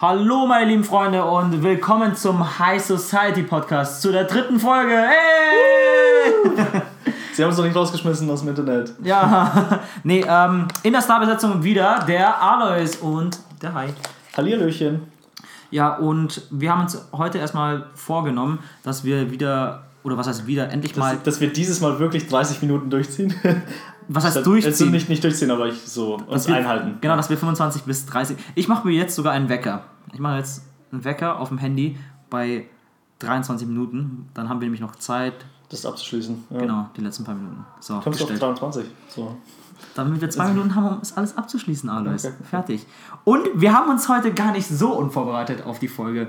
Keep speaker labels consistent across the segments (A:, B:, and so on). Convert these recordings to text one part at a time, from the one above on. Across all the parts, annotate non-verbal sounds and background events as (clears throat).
A: Hallo meine lieben Freunde und willkommen zum High Society Podcast zu der dritten Folge. Hey! (laughs)
B: Sie haben uns doch nicht rausgeschmissen aus dem Internet.
A: Ja, (laughs) nee, ähm, in der Starbesetzung wieder der Alois und der Hai.
B: Hallihallöchen.
A: Ja, und wir haben uns heute erstmal vorgenommen, dass wir wieder, oder was heißt wieder, endlich mal,
B: Dass, dass wir dieses Mal wirklich 30 Minuten durchziehen. (laughs)
A: was heißt
B: Also
A: durchziehen?
B: nicht, nicht durchziehen, aber ich so uns
A: wir-
B: einhalten.
A: Genau, dass wir 25 bis 30. Ich mache mir jetzt sogar einen Wecker. Ich mache jetzt einen Wecker auf dem Handy bei 23 Minuten. Dann haben wir nämlich noch Zeit.
B: Das abzuschließen. Ja.
A: Genau, die letzten paar Minuten. So,
B: Kommst du auf
A: gestellt.
B: 23. So.
A: Damit wir zwei Minuten haben, um es alles abzuschließen, Alois.
B: Okay.
A: Fertig. Und wir haben uns heute gar nicht so unvorbereitet auf die Folge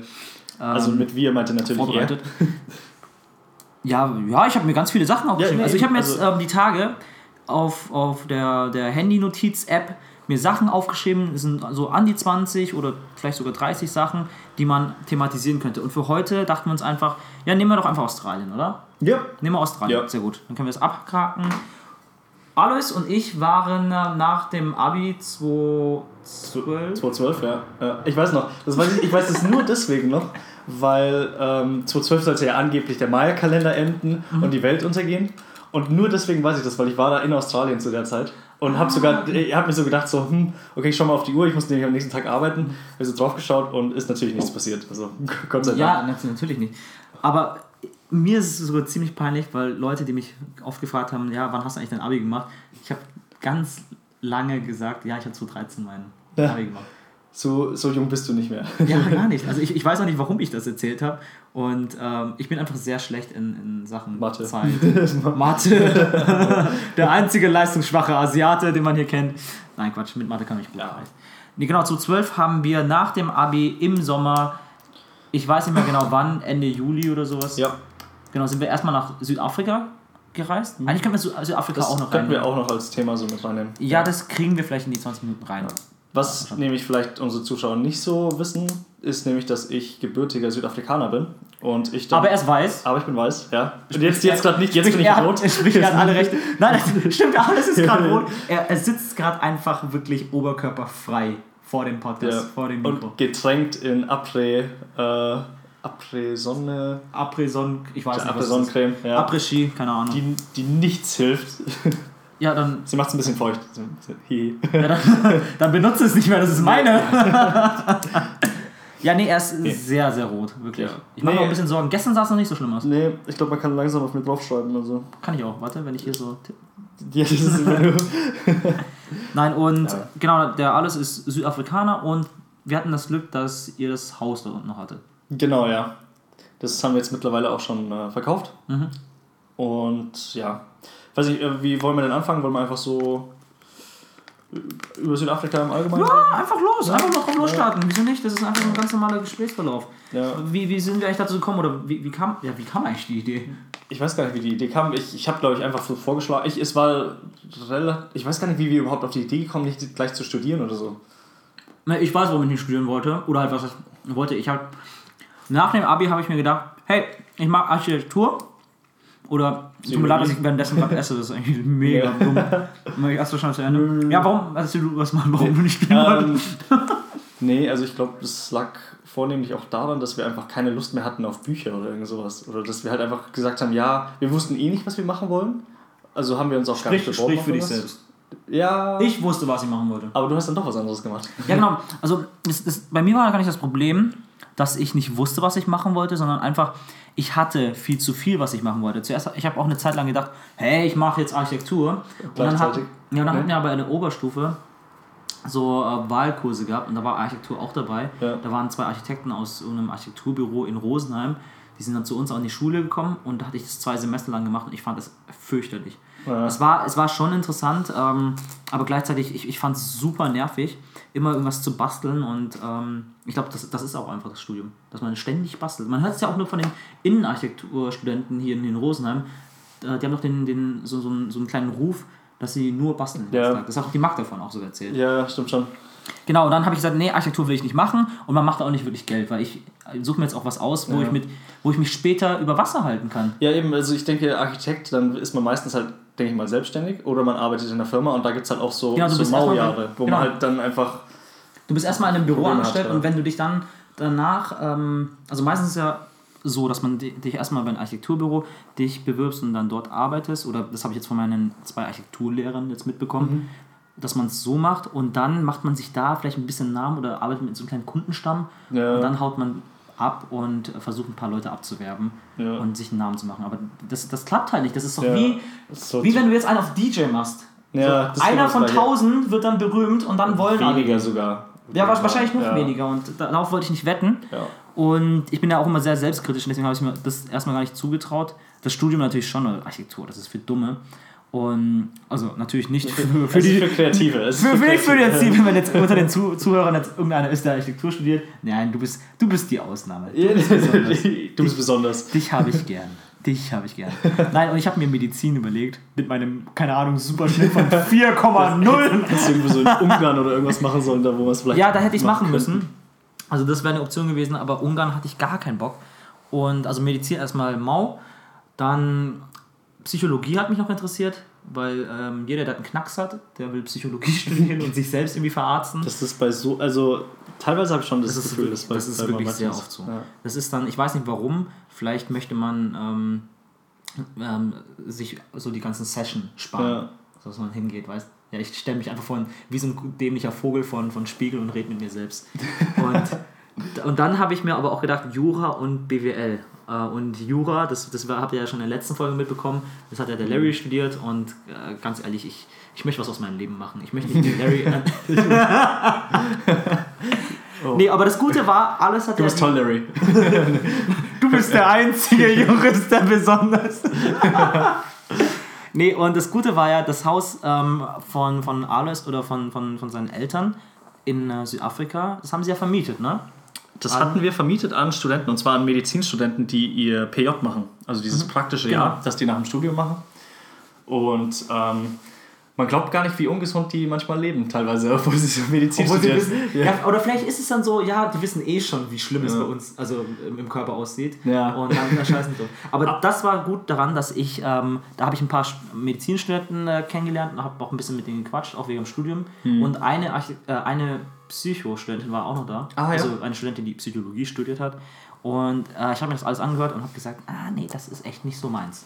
B: Also mit wir meinte natürlich
A: vorbereitet. (laughs) Ja, ja, ich habe mir ganz viele Sachen aufgeschrieben.
B: nee,
A: also ich habe mir jetzt
B: also-
A: ähm, die Tage auf, auf der, der Handy-Notiz-App mir Sachen aufgeschrieben. Es sind so an die 20 oder vielleicht sogar 30 Sachen, die man thematisieren könnte. Und für heute dachten wir uns einfach, ja, nehmen wir doch einfach Australien, oder?
B: er. Ja.
A: Nehmen wir Australien.
B: Ja.
A: Sehr gut. Dann können wir es abhaken. Alois und ich waren äh, nach dem Abi 2012.
B: 2012, ja. ja. Ich weiß noch. Das weiß ich, ich weiß das nur deswegen noch, weil ähm, 2012 sollte ja angeblich der Maya-Kalender enden
A: Mhm.
B: und die Welt untergehen. Und nur deswegen weiß ich das, weil ich war da in Australien zu der Zeit. Und
A: Ah.
B: habe sogar, ich habe mir so gedacht, so, hm, okay, ich schau mal auf die Uhr, ich muss nämlich am nächsten Tag arbeiten. Habe so drauf geschaut und ist natürlich nichts passiert. Also, (laughs) Gott sei Dank.
A: Ja, nat- natürlich nicht. Aber mir ist es sogar ziemlich peinlich, weil Leute, die mich oft gefragt haben, ja, wann hast du eigentlich dein Abi gemacht? Ich habe ganz lange gesagt, ja, ich habe 2013 mein
B: Ja.
A: Abi gemacht.
B: So, so jung bist du nicht mehr.
A: Ja, (laughs) gar nicht. Also ich, ich weiß auch nicht, warum ich das erzählt habe. Und ähm, ich bin einfach sehr schlecht in, in Sachen
B: Mathe.
A: Zeit. (laughs) Mathe. (laughs) Der einzige leistungsschwache Asiate, den man hier kennt. Nein, Quatsch, mit Mathe kann ich gut
B: Ja.
A: erreichen. Nee, genau, zu 12 haben wir nach dem Abi im Sommer, ich weiß nicht mehr genau wann, Ende Juli oder sowas.
B: ja,
A: Genau, sind wir erstmal nach Südafrika gereist. Eigentlich können wir Sü- Südafrika
B: das
A: auch noch
B: könnten wir
A: reinnehmen.
B: auch noch als Thema so mit reinnehmen.
A: Ja, das kriegen wir vielleicht in die 20 Minuten rein.
B: Was nämlich vielleicht unsere Zuschauer nicht so wissen, ist nämlich, dass ich gebürtiger Südafrikaner bin. Und ich dann,
A: Aber er ist weiß.
B: aber ich bin weiß, ja. Und jetzt, jetzt gerade nicht, jetzt bin ich
A: er,
B: rot.
A: Er spricht gerade alle Rechte. Nein, das (laughs) stimmt, alles ist gerade rot. (laughs) Er, er sitzt gerade einfach wirklich oberkörperfrei vor dem Podcast,
B: Ja.
A: vor dem Mikro.
B: Und getränkt in Après, äh, Après Sonne,
A: Après-Sonne, ich weiß nicht,
B: Après. Sonnencreme, ja.
A: Après-Ski, keine Ahnung.
B: die, die nichts hilft. (laughs)
A: ja, dann,
B: Sie macht es ein bisschen feucht.
A: Ja, dann, (laughs) dann benutze es nicht mehr, das ist meine. ja, nee, er ist
B: Okay.
A: sehr, sehr rot, wirklich.
B: Ja.
A: Ich mache mir
B: Nee.
A: auch ein bisschen Sorgen. Gestern sah es noch nicht so schlimm aus.
B: Nee, ich glaube, man kann langsam auf mir draufschreiben. Also.
A: Kann ich auch, warte, wenn ich hier so.
B: Ja, das ist immer nur. (laughs)
A: Nein, und
B: Ja.
A: genau, der alles ist Südafrikaner und wir hatten das Glück, dass ihr das Haus dort unten noch hattet.
B: Genau, ja. Das haben wir jetzt mittlerweile auch schon äh, verkauft.
A: Mhm.
B: Und ja, weiß ich, äh, wie wollen wir denn anfangen? Wollen wir einfach so äh, über Südafrika im Allgemeinen?
A: Ja, einfach los, einfach mal drauf losstarten. Wieso nicht? Das ist einfach ein ganz normaler Gesprächsverlauf.
B: Ja.
A: Wie, wie sind wir eigentlich dazu gekommen oder wie, wie, kam, ja, wie kam eigentlich die Idee?
B: Ich weiß gar nicht, wie die Idee kam. Ich, ich habe, glaube ich, einfach so vorgeschlagen. Ich, es war relativ, ich weiß gar nicht, wie wir überhaupt auf die Idee gekommen, nicht gleich zu studieren oder so.
A: Ich weiß, warum ich nicht studieren wollte oder halt was ich wollte. Ich habe nach dem Abi habe ich mir gedacht, hey, ich mag Architektur oder tut mir leid, dass ich währenddessen gerade esse, das ist eigentlich mega dumm. Ich erst schon zu Ende. Ja, warum? Erzähl du was mal, warum du nicht.
B: Ähm, (laughs) nee, also ich glaube, das lag vornehmlich auch daran, dass wir einfach keine Lust mehr hatten auf Bücher oder irgend sowas. Oder dass wir halt einfach gesagt haben, ja, wir wussten eh nicht, was wir machen wollen. Also haben wir uns auch gar
A: Sprich,
B: nicht beworben.
A: sprich für dich selbst.
B: Ja.
A: Ich wusste, was ich machen wollte.
B: aber du hast dann doch was anderes gemacht.
A: Ja, genau. Also das, das, bei mir war gar nicht das Problem, dass ich nicht wusste, was ich machen wollte, sondern einfach, ich hatte viel zu viel, was ich machen wollte. Zuerst, ich habe auch eine Zeit lang gedacht, hey, ich mache jetzt Architektur. Und dann, hat, ja, dann
B: Nee.
A: hatten wir aber in der Oberstufe so äh, Wahlkurse gehabt und da war Architektur auch dabei.
B: Ja.
A: Da waren zwei Architekten aus einem Architekturbüro in Rosenheim. Die sind dann zu uns an die Schule gekommen und da hatte ich das zwei Semester lang gemacht und ich fand das fürchterlich.
B: Ja.
A: Es, war, es war schon interessant, ähm, aber gleichzeitig, ich, ich fand es super nervig, immer irgendwas zu basteln und ähm, ich glaube, das, das ist auch einfach das Studium, dass man ständig bastelt. Man hört es ja auch nur von den Innenarchitekturstudenten hier in, in Rosenheim, äh, die haben doch den, den, so, so, einen, so einen kleinen Ruf, dass sie nur basteln.
B: Ja.
A: Das hat auch die Magda davon auch so erzählt.
B: Ja, stimmt schon.
A: Genau, und dann habe ich gesagt, nee, Architektur will ich nicht machen und man macht auch nicht wirklich Geld, weil ich suche mir jetzt auch was aus, wo,
B: Ja.
A: ich mit, wo ich mich später über Wasser halten kann.
B: Ja, eben, also ich denke, Architekt, dann ist man meistens halt, denke ich mal, selbstständig oder man arbeitet in einer Firma und da gibt es halt auch so,
A: Genau,
B: so Maujahre, wo
A: genau.
B: man halt dann einfach
A: Du bist erstmal in einem Büro
B: Probleme
A: angestellt
B: hat, ja.
A: und wenn du dich dann danach, ähm, also meistens ist ja so, dass man di- dich erstmal bei einem Architekturbüro dich bewirbst und dann dort arbeitest, oder das habe ich jetzt von meinen zwei Architekturlehrern jetzt mitbekommen,
B: Mhm.
A: dass man es so macht und dann macht man sich da vielleicht ein bisschen Namen oder arbeitet mit so einem kleinen Kundenstamm
B: Ja.
A: und dann haut man ab und versucht ein paar Leute abzuwerben
B: Ja.
A: und sich einen Namen zu machen. Aber das, das klappt halt nicht. Das ist doch
B: Ja.
A: wie,
B: so
A: wie wenn du jetzt einen auf DJ machst.
B: Ja,
A: so, einer
B: genau
A: von tausend wird dann berühmt und dann wollen alle.
B: Weniger sogar.
A: Ja, wa- wahrscheinlich noch weniger und darauf wollte ich nicht wetten. Und ich bin ja auch immer sehr selbstkritisch und deswegen habe ich mir das erstmal gar nicht zugetraut. Das Studium natürlich schon, Architektur, das ist für Dumme. Und also natürlich nicht für, für
B: Es ist
A: die.
B: für Kreative. Es ist
A: Für, für, für die
B: Kreative.
A: wenn jetzt unter den (laughs) Zu Zuhörern jetzt irgendeiner ist, der Architektur studiert. Nein, du bist, du bist die Ausnahme. Du bist besonders. (laughs)
B: Du bist besonders.
A: Dich habe ich gern. Dich habe ich gern. Nein, und ich habe mir Medizin überlegt, mit meinem, keine Ahnung, Superschnitt von 4,0.
B: Hättest du irgendwie so in Ungarn oder irgendwas machen sollen, da wo man es vielleicht.
A: Ja, da hätte ich machen
B: könnten.
A: müssen. Also das wäre eine Option gewesen, aber Ungarn hatte ich gar keinen Bock. Und also Medizin erstmal mau, dann Psychologie hat mich noch interessiert, weil ähm, jeder, der einen Knacks hat, der will Psychologie (laughs) studieren und sich selbst irgendwie verarzten.
B: Das ist bei so, also teilweise habe ich schon das,
A: Das ist
B: Gefühl,
A: wirklich,
B: dass bei,
A: das ist wirklich sehr
B: ist.
A: oft so.
B: Ja.
A: Das ist dann, ich weiß nicht warum, vielleicht möchte man ähm, ähm, sich so die ganzen Session sparen.
B: Ja.
A: So, dass man hingeht, weißt Ja, ich stelle mich einfach vor, wie so ein dämlicher Vogel von, von Spiegel und rede mit mir selbst. (laughs) Und, und dann habe ich mir aber auch gedacht, Jura und BWL. Äh, Und Jura, das, das habt ihr ja schon in der letzten Folge mitbekommen, das hat ja der Larry studiert und äh, ganz ehrlich, ich, ich möchte was aus meinem Leben machen. Ich möchte nicht den Larry. (laughs) (laughs)
B: Oh.
A: Nee, aber das Gute war, alles hat
B: Du bist toll, Larry. (laughs)
A: Du bist der einzige Jurist, der besonders. nee, und das Gute war ja, das Haus ähm, von, von Alois oder von, von, von seinen Eltern in äh, Südafrika, das haben sie ja vermietet, ne?
B: Das
A: An-
B: hatten wir vermietet an Studenten, und zwar an Medizinstudenten, die ihr PJ machen. Also dieses praktische
A: Genau.
B: Jahr, das die nach dem Studium machen. Und ähm, man glaubt gar nicht, wie ungesund die manchmal leben, teilweise, (laughs) obwohl sie so Medizin
A: Obwohl
B: studieren.
A: wissen, ja. oder vielleicht ist es dann so, ja, die wissen eh schon, wie schlimm es
B: Ja.
A: bei uns, also im, Körper aussieht.
B: Ja.
A: Und dann (laughs) da scheißen so. Aber das war gut daran, dass ich, ähm, da habe ich ein paar St- Medizinstudenten äh, kennengelernt und habe auch ein bisschen mit denen gequatscht, auch wegen dem Studium.
B: Hm.
A: Und eine, äh, eine Psychostudentin war auch noch da.
B: Ah, ja.
A: Also eine Studentin, die Psychologie studiert hat. Und äh, ich habe mir das alles angehört und habe gesagt, ah nee, das ist echt nicht so meins.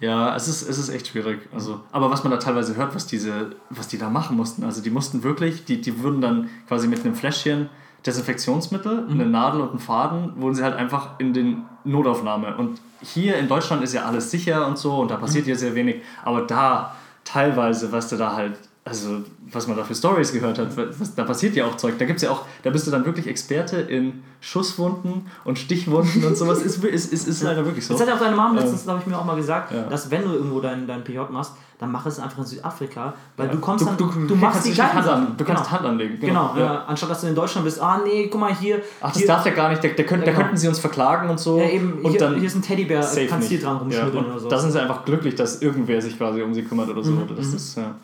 B: Ja, es ist, es ist echt schwierig. Also, aber was man da teilweise hört, was, diese, was die da machen mussten, also die mussten wirklich, die, die würden dann quasi mit einem Fläschchen Desinfektionsmittel, eine Nadel und einen Faden, wurden sie halt einfach in den Notaufnahme. Und hier in Deutschland ist ja alles sicher und so und da passiert ja sehr wenig. Aber da teilweise, was du da halt, also was man da für Stories gehört hat, was, da passiert ja auch Zeug. Da gibt's ja auch, da bist du dann wirklich Experte in Schusswunden und Stichwunden und sowas. Ist, ist, ist, ist leider wirklich so.
A: Das hat ja auch deine Mom
B: Ähm,
A: letztens, glaube ich, mir auch mal gesagt,
B: ja.
A: dass wenn du irgendwo dein, dein PJ machst, dann mach es einfach in Südafrika, weil
B: Ja.
A: du kommst dann, du,
B: kannst
A: machst die
B: Hand an. Du kannst
A: genau.
B: Hand anlegen.
A: Genau,
B: Ja.
A: äh, anstatt dass du in Deutschland bist, ah nee, guck mal hier.
B: Ach, das
A: hier,
B: darf der gar nicht. Da, da, könnt,
A: Ja,
B: da
A: genau.
B: könnten sie uns verklagen und so.
A: ja, eben,
B: und
A: hier,
B: dann
A: hier ist ein Teddybär, kannst
B: nicht.
A: hier dran rumschnüffeln oder so.
B: Da sind sie einfach glücklich, dass irgendwer sich quasi um sie kümmert oder so.
A: Mhm,
B: das ist, ja,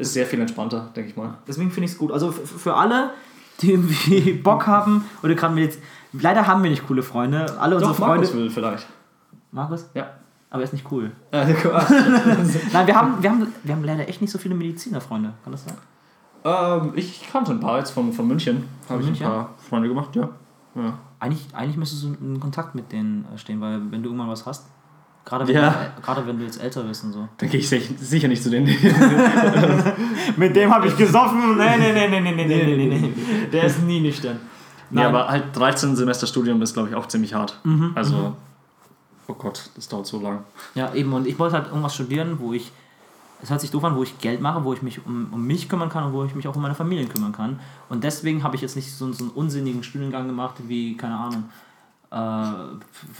B: ist sehr viel entspannter, denke ich mal.
A: Deswegen finde ich es gut. Also für alle, die irgendwie (laughs) Bock haben oder gerade mit jetzt. Leider haben wir nicht coole Freunde. Alle unsere
B: Doch,
A: Freunde.
B: Markus will vielleicht.
A: Markus?
B: Ja.
A: Aber er ist nicht cool. (laughs)
B: Äh. (laughs)
A: Nein, wir haben, wir, haben, wir haben leider echt nicht so viele Medizinerfreunde. Kann das sein?
B: ähm, ich kannte ein paar jetzt von, von München. Habe ich
A: München?
B: ein paar Freunde gemacht, ja. ja.
A: Eigentlich, eigentlich müsstest du in Kontakt mit denen äh, stehen, weil wenn du irgendwann was hast, Gerade wenn,
B: ja.
A: du, gerade wenn du jetzt älter bist und so.
B: Dann gehe ich sicher nicht zu denen. (laughs)
A: Mit dem habe ich gesoffen. Nee, nee, nee, nee, nee, nee, nee, nee. Der ist nie nüchtern. Nein.
B: Ja, aber halt 13 Semester Studium ist, glaube ich, auch ziemlich hart.
A: Mhm.
B: Also, mhm. oh Gott, das dauert so lang.
A: Ja, eben. Und ich wollte halt irgendwas studieren, wo ich, es hört sich doof an, wo ich Geld mache, wo ich mich um, um mich kümmern kann und wo ich mich auch um meine Familie kümmern kann. Und deswegen habe ich jetzt nicht so, so einen unsinnigen Studiengang gemacht, wie, keine Ahnung äh,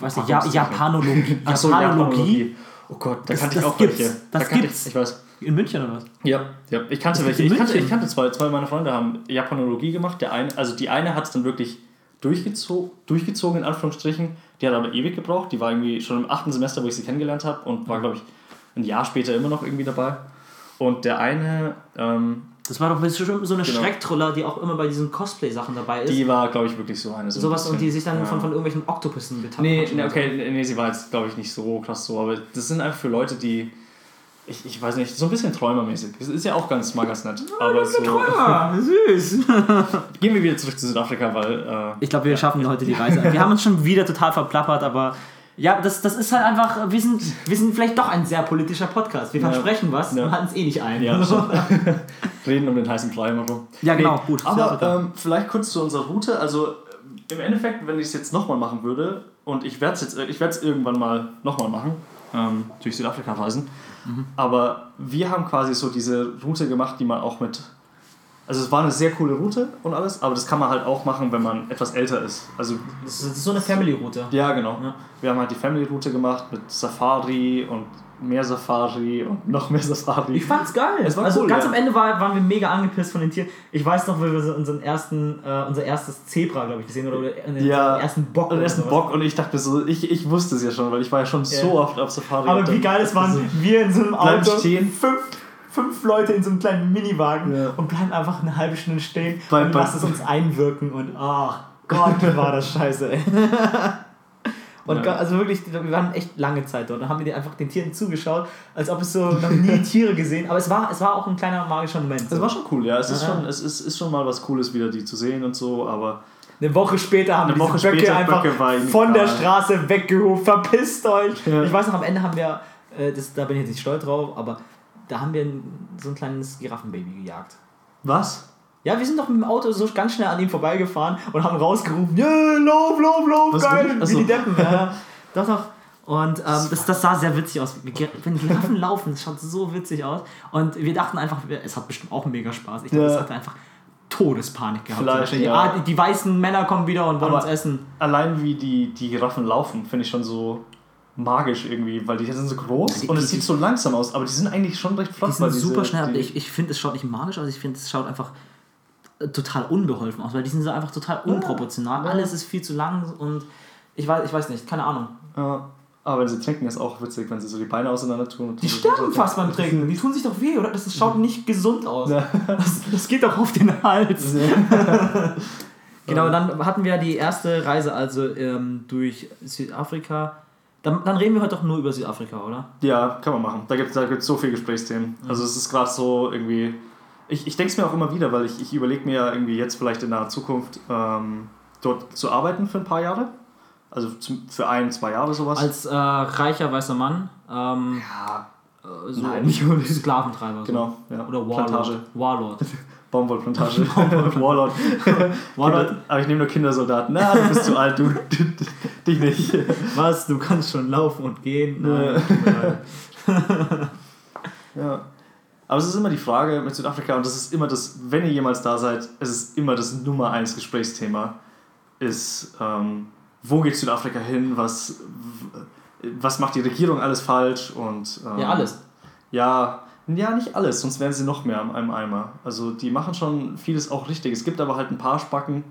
A: weiß nicht, ja? Japanologie.
B: Ach so,
A: Japanologie.
B: Oh Gott, da
A: Das-
B: kannte ich auch
A: gibt's.
B: welche.
A: Das
B: da
A: gibt's.
B: Ich, ich weiß.
A: In München oder was?
B: Ja, ja. Ich kannte welche. Ich kannte, ich kannte zwei, zwei meiner Freunde haben Japanologie gemacht. Der eine, also die eine hat es dann wirklich durchgezogen, durchgezogen, in Anführungsstrichen. Die hat aber ewig gebraucht. Die war irgendwie schon im achten Semester, wo ich sie kennengelernt habe und war, glaube ich, ein Jahr später immer noch irgendwie dabei. Und der eine, ähm,
A: Das war doch bestimmt so eine
B: Genau.
A: Schrecktroller, die auch immer bei diesen Cosplay-Sachen dabei ist.
B: die war, glaube ich, wirklich so eine. So ein
A: Sowas und
B: bisschen.
A: die sich dann
B: Ja.
A: von, von irgendwelchen Oktopussen betanzt
B: Nee,
A: hat.
B: nee, okay, nee, nee, sie war jetzt, glaube ich, nicht so krass so, aber das sind einfach für Leute, die ich, ich weiß nicht, so ein bisschen träumermäßig. Es ist ja auch ganz mal ganz nett. aber so.
A: Träumer, süß. (laughs)
B: Gehen wir wieder zurück zu Südafrika, weil. Äh,
A: Ich glaube, wir schaffen heute die Reise. Wir haben uns schon wieder total verplappert, aber ja, das, das ist halt einfach, wir sind, wir sind vielleicht doch ein sehr politischer Podcast. Wir
B: Ja.
A: versprechen was
B: Ja.
A: und halten es eh nicht ein.
B: ja, (laughs) reden um den heißen Brei immer rum.
A: Ja, genau, gut.
B: Aber ähm, vielleicht kurz zu unserer Route. Also äh, im Endeffekt, wenn ich es jetzt nochmal machen würde, und ich werde es jetzt, ich werde es irgendwann mal nochmal machen, ähm, durch Südafrika reisen.
A: Mhm.
B: Aber wir haben quasi so diese Route gemacht, die man auch mit. Also es war eine sehr coole Route und alles, aber das kann man halt auch machen, wenn man etwas älter ist. Also
A: Das ist, so eine Family-Route.
B: ja, genau.
A: Ja.
B: Wir haben halt die Family-Route gemacht mit Safari und mehr Safari und noch mehr Safari.
A: Ich fand's geil.
B: Es war
A: also
B: cool,
A: ganz
B: ja.
A: am Ende war, waren wir mega angepisst von den Tieren. Ich weiß noch, wie wir so unseren ersten, äh, unser erstes Zebra, glaube ich, gesehen oder oder unseren
B: Ja,
A: ersten Bock.
B: Und
A: oder
B: erst ein
A: sowas.
B: Bock und ich dachte so, ich, ich wusste es ja schon, weil ich war ja schon so
A: Ja.
B: oft auf Safari.
A: Aber wie geil es (laughs) waren, wir in so einem Auto,
B: stehen.
A: Fünf, fünf Leute in so einem kleinen Miniwagen
B: Ja.
A: und bleiben einfach eine halbe Stunde stehen
B: Bei-
A: und lassen es uns einwirken und ach Gott, war das scheiße, ey. (laughs) Und
B: Ja.
A: also wirklich, wir waren echt lange Zeit dort und haben wir einfach den Tieren zugeschaut, als ob es so noch nie (laughs) Tiere gesehen. Aber es war, es war auch ein kleiner magischer Moment.
B: Es war schon cool, ja. Es ist, schon, es ist, ist schon mal was Cooles, wieder die zu sehen und so, aber
A: Eine Woche später haben wir diese Böcke einfach
B: Böcke
A: von der. Straße weggehoben. Verpisst euch!
B: Ja.
A: Ich weiß noch, am Ende haben wir, äh, das, da bin ich jetzt nicht stolz drauf, aber da haben wir so ein kleines Giraffenbaby gejagt.
B: was?
A: Ja, wir sind doch mit dem Auto so ganz schnell an ihm vorbeigefahren und haben rausgerufen, yeah, lauf, lauf, lauf,
B: Was,
A: geil,
B: wirklich?
A: wie die Deppen. Ja, (laughs) doch, doch. Und ähm, das, das sah sehr witzig aus. Wenn Giraffen (laughs) laufen, das schaut so witzig aus. Und wir dachten einfach, es hat bestimmt auch mega Spaß. Ich glaube,
B: Ja.
A: es hat einfach Todespanik gehabt.
B: Vielleicht,
A: Wahrscheinlich.
B: ja.
A: Ah, die, die weißen Männer kommen wieder und wollen
B: Aber-
A: uns essen.
B: Allein wie die, die Giraffen laufen, finde ich schon so magisch irgendwie, weil die sind so groß
A: Die-
B: und es sieht so langsam aus, aber die sind eigentlich schon recht flott.
A: Die sind
B: diese-
A: super schnell, aber ich, ich finde, es schaut nicht magisch aus, ich finde, es schaut einfach äh, total unbeholfen aus, weil die sind so einfach total unproportional.
B: Ja.
A: Alles ist viel zu lang und ich weiß, ich weiß nicht, keine Ahnung.
B: Ja. Aber wenn sie trinken, ist auch witzig, wenn sie so die Beine auseinander tun.
A: Die sterben fast beim Trinken, die tun sich doch weh, oder? Das, schaut nicht gesund aus. Das, das geht doch auf den Hals. (laughs) Genau, dann hatten wir die erste Reise also ähm, durch Südafrika. Dann, dann reden wir heute doch nur über Südafrika, oder?
B: Ja, kann man machen. Da gibt es da gibt's so viele Gesprächsthemen. Also es ist gerade so irgendwie... Ich, ich denke es mir auch immer wieder, weil ich, ich überlege mir ja irgendwie jetzt vielleicht in naher Zukunft ähm, dort zu arbeiten für ein paar Jahre. Also für ein, zwei Jahre sowas.
A: Als äh, reicher weißer Mann. Ähm,
B: ja,
A: äh, so
B: Nein, (laughs) nicht unbedingt.
A: Sklaventreiber. So.
B: genau. Ja.
A: Oder Warlord.
B: Plantage.
A: Warlord.
B: Baumwollplantage. (laughs) Warlord. (laughs)
A: Warlord.
B: Aber ich nehme nur Kindersoldaten. Na, du bist zu alt, du. Dich nicht. (laughs)
A: Was? Du kannst schon laufen und gehen? Nein.
B: Ja. Aber es ist immer die Frage mit Südafrika und das ist immer das, wenn ihr jemals da seid, es ist immer das Nummer eins Gesprächsthema, ist, ähm, wo geht Südafrika hin, was, was macht die Regierung alles falsch und... Ähm,
A: ja, alles.
B: Ja, ja, nicht alles, sonst wären sie noch mehr am einem Eimer. Also die machen schon vieles auch richtig. Es gibt aber halt ein paar Spacken,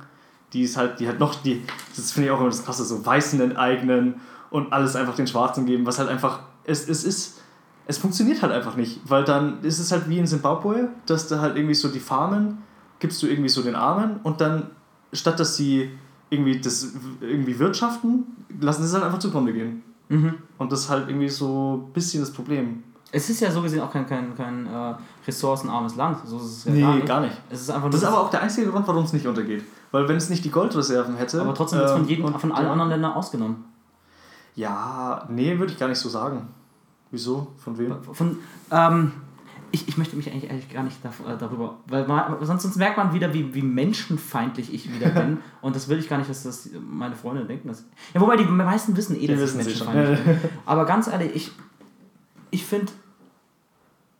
B: die es halt, die halt noch, die, das finde ich auch immer das Krasse, so Weißen enteignen und alles einfach den Schwarzen geben, was halt einfach, es, es ist, es funktioniert halt einfach nicht, weil dann ist es halt wie in Zimbabwe, dass da halt irgendwie so die Farmen gibst du irgendwie so den Armen und dann, statt dass sie irgendwie das irgendwie wirtschaften, lassen sie es halt einfach zugrunde gehen.
A: Mhm.
B: Und das ist halt irgendwie so ein bisschen das Problem.
A: Es ist ja so gesehen auch kein, kein, kein äh, ressourcenarmes Land. So ist es ja
B: Nee,
A: gar nicht.
B: gar nicht.
A: Es ist einfach
B: Das ist aber auch der einzige Grund, warum es nicht untergeht. Weil wenn es nicht die Goldreserven hätte.
A: aber trotzdem wird es von,
B: ähm,
A: jedem,
B: und-
A: von allen anderen Ländern ausgenommen.
B: Ja, nee, würde ich gar nicht so sagen. Wieso? Von wem?
A: Von, ähm, ich, ich möchte mich eigentlich, eigentlich gar nicht äh, darüber, weil man, sonst, sonst merkt man wieder, wie, wie menschenfeindlich ich wieder (laughs) bin. und das will ich gar nicht, dass das meine Freunde denken. Dass, ja, wobei die meisten wissen eh, dass ich menschenfeindlich bin. (laughs) Aber ganz ehrlich, ich, ich finde.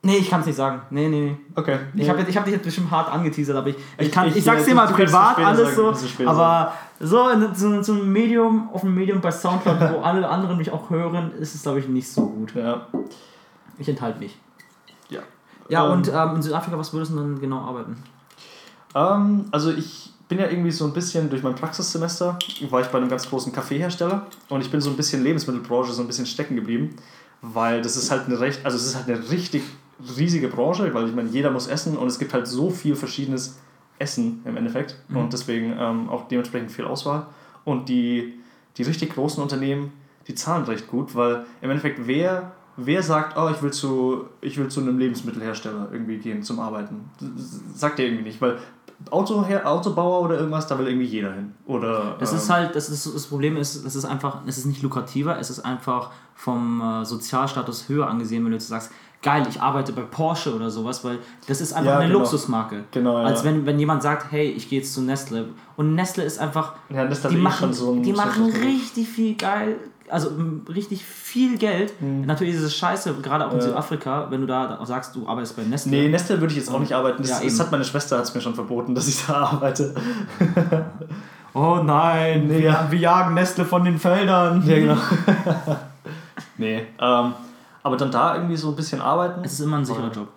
A: Nee, ich kann es nicht sagen. Nee, nee, nee.
B: Okay.
A: Ich habe ich hab dich jetzt bestimmt hart angeteasert, aber ich, ich,
B: Ich-
A: kann,
B: ich-
A: ich, sag's dir mal privat alles
B: sagen,
A: so, aber so in so, so ein Medium, auf einem Medium bei Soundcloud, wo (laughs) alle anderen mich auch hören, ist es glaube ich nicht so gut.
B: Ja.
A: Ich enthalte mich.
B: Ja.
A: Ja,
B: Ähm,
A: und ähm, in Südafrika, was würdest du dann genau arbeiten?
B: Ähm, also ich bin ja irgendwie so ein bisschen durch mein Praxissemester, war ich bei einem ganz großen Kaffeehersteller und ich bin so ein bisschen Lebensmittelbranche so ein bisschen stecken geblieben, weil das ist halt eine recht, also es ist halt eine richtig riesige Branche, weil ich meine, jeder muss essen und es gibt halt so viel verschiedenes Essen im Endeffekt
A: Mhm.
B: und deswegen ähm, auch dementsprechend viel Auswahl und die, die richtig großen Unternehmen, die zahlen recht gut, weil im Endeffekt wer wer sagt, oh, ich will zu, ich will zu einem Lebensmittelhersteller irgendwie gehen zum Arbeiten? Sagt er irgendwie nicht, weil Autoher Autobauer oder irgendwas, da will irgendwie jeder hin. Oder,
A: Das
B: ähm,
A: ist halt, das, ist, das Problem ist, es ist einfach, es ist nicht lukrativer, es ist einfach vom äh, Sozialstatus höher angesehen, wenn du jetzt sagst, geil, ich arbeite bei Porsche oder sowas, weil das ist einfach
B: Ja,
A: eine
B: genau.
A: Luxusmarke.
B: Genau, ja.
A: Als wenn, wenn jemand sagt, hey, ich gehe jetzt zu Nestle. Und Nestle ist einfach,
B: Ja, Nestle
A: die
B: eh
A: machen,
B: schon so ein-
A: die machen richtig viel geil, also richtig viel Geld. Natürlich ist es scheiße, gerade auch in
B: Mhm. Ja.
A: Südafrika, wenn du da sagst, du arbeitest bei Nestle.
B: Nee, Nestle würde ich jetzt auch nicht arbeiten. Das,
A: Ja,
B: das hat meine Schwester hat's mir schon verboten, dass ich da arbeite. (laughs)
A: Oh nein,
B: Nee,
A: wir, wir jagen Nestle von den Feldern.
B: Ja, genau. (laughs) nee. Ähm, aber dann da irgendwie so ein bisschen arbeiten.
A: Es ist immer ein sicherer Job.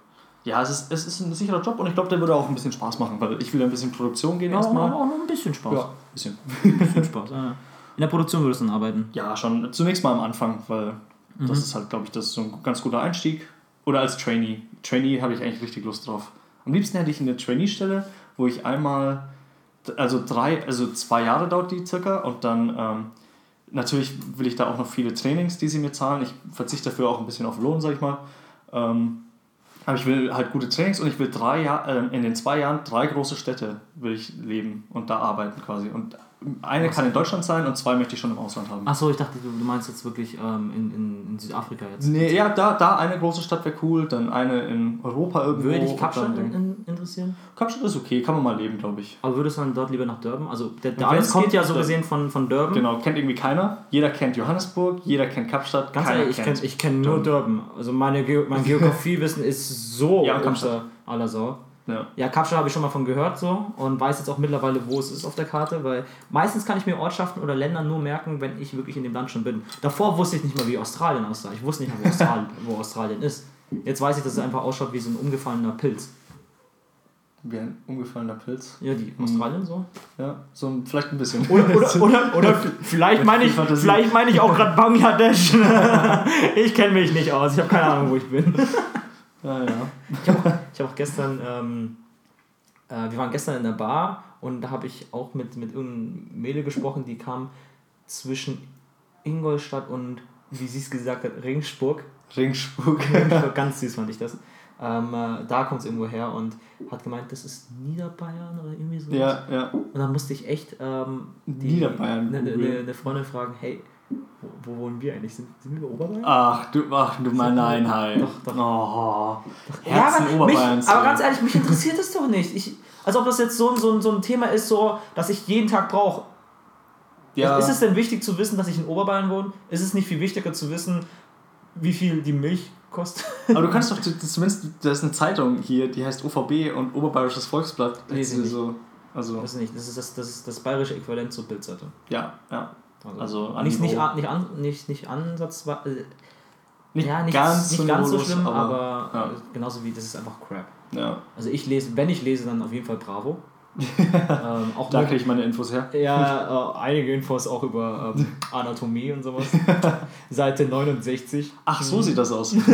B: Ja, es ist, es ist ein sicherer Job und ich glaube, der würde auch ein bisschen Spaß machen, weil ich will ein bisschen Produktion gehen
A: Ja,
B: erstmal.
A: auch noch ein bisschen Spaß.
B: Ja, ein bisschen. (laughs)
A: Ein bisschen Spaß. ja. In der Produktion würdest du dann arbeiten.
B: Ja, schon zunächst mal am Anfang, weil das ist halt, glaube ich, das ist so ein ganz guter Einstieg. Oder als Trainee. Trainee habe ich eigentlich richtig Lust drauf. Am liebsten hätte ich eine Trainee-Stelle, wo ich einmal, also drei, also zwei Jahre dauert die circa und dann ähm, natürlich will ich da auch noch viele Trainings, die sie mir zahlen. Ich verzichte dafür auch ein bisschen auf Lohn, sag ich mal. Ähm, aber ich will halt gute Trainings und ich will drei Jahr, ähm, in den zwei Jahren drei große Städte will ich leben und da arbeiten quasi. Und eine kann in Deutschland sein und zwei möchte ich schon im Ausland haben.
A: Achso, ich dachte, du, meinst jetzt wirklich ähm, in, in, in Südafrika jetzt.
B: Nee, ja, da, da eine große Stadt wäre cool, dann eine in Europa irgendwo.
A: Würde dich Kapstadt in, in, interessieren?
B: Kapstadt ist okay, kann man mal leben, glaube ich.
A: Aber würdest du dann dort lieber nach Durban? Also der, Alex kommt
B: geht,
A: ja so gesehen von, von Durban.
B: Genau, kennt irgendwie keiner. Jeder kennt Johannesburg, jeder kennt Kapstadt.
A: Ganz
B: keiner
A: ehrlich, ich kenne kenn nur Durban. Also meine Geo mein Geografiewissen ist so
B: Ja,
A: unter
B: Kapstadt.
A: aller Sau.
B: Ja.
A: Ja, Kapstadt habe ich schon mal von gehört so und weiß jetzt auch mittlerweile, wo es ist auf der Karte, weil meistens kann ich mir Ortschaften oder Länder nur merken, wenn ich wirklich in dem Land schon bin. Davor wusste ich nicht mal, wie Australien aussah. Ich wusste nicht mal, wo Australien, (laughs) wo Australien ist. Jetzt weiß ich, dass es einfach ausschaut wie so ein umgefallener Pilz.
B: Wie ein umgefallener Pilz.
A: Ja, die Australien so.
B: Ja, so ein- vielleicht ein bisschen.
A: Oder, oder, (laughs) oder, oder vielleicht meine ich, vielleicht meine ich auch gerade (laughs) Bangladesch. ich kenne mich nicht aus. Ich habe keine Ahnung, wo ich bin.
B: Ja, ja.
A: Ich habe ich hab auch gestern, ähm, äh, wir waren gestern in der Bar und da habe ich auch mit, mit irgendeinem Mädel gesprochen, die kam zwischen Ingolstadt und, wie sie es gesagt hat, Ringsburg.
B: Ringsburg. (laughs)
A: Ringsburg, ganz süß fand ich das. Ähm, äh, da kommt es irgendwo her und hat gemeint, das ist Niederbayern oder irgendwie so.
B: ja, ja.
A: Und dann musste ich echt ähm, die-
B: Niederbayern
A: eine, eine,
B: googeln.
A: eine Freundin fragen, hey, wo, wo wohnen wir eigentlich? Sind, sind wir Oberbayern?
B: Ach, du, ach, du mein Nein, hi.
A: Doch, doch.
B: Oh.
A: Ja,
B: Herzen
A: aber, mich, aber ganz ehrlich, mich interessiert das doch nicht. Ich, als ob das jetzt so, ein- so, ein- so ein Thema ist, so, dass ich jeden Tag brauche.
B: ja.
A: Ist es denn wichtig zu wissen, dass ich in Oberbayern wohne? Ist es nicht viel wichtiger zu wissen, wie viel die Milch kostet?
B: Aber du kannst doch zu- zumindest, da ist eine Zeitung hier, die heißt OVB und Oberbayerisches Volksblatt.
A: Lese
B: Hättest
A: ich
B: du so, also,
A: Das ist nicht. Das ist das, das, ist das bayerische Äquivalent zur Bildzeitung.
B: ja, ja. Also an
A: nicht, nicht, nicht, an, nicht, nicht ansatzweise. Äh,
B: Nicht
A: ja, nicht
B: ganz,
A: nicht
B: so
A: ganz so schlimm, aber,
B: ja.
A: äh, genauso wie das ist einfach Crap.
B: Ja,
A: Also ich lese, wenn ich lese, dann auf jeden Fall Bravo. (laughs) ähm, auch
B: da kriege ich meine Infos her.
A: Ja, äh, (laughs) einige Infos auch über ähm, (laughs) Anatomie und sowas. Seite 69.
B: Ach, so sieht das aus.
A: Muss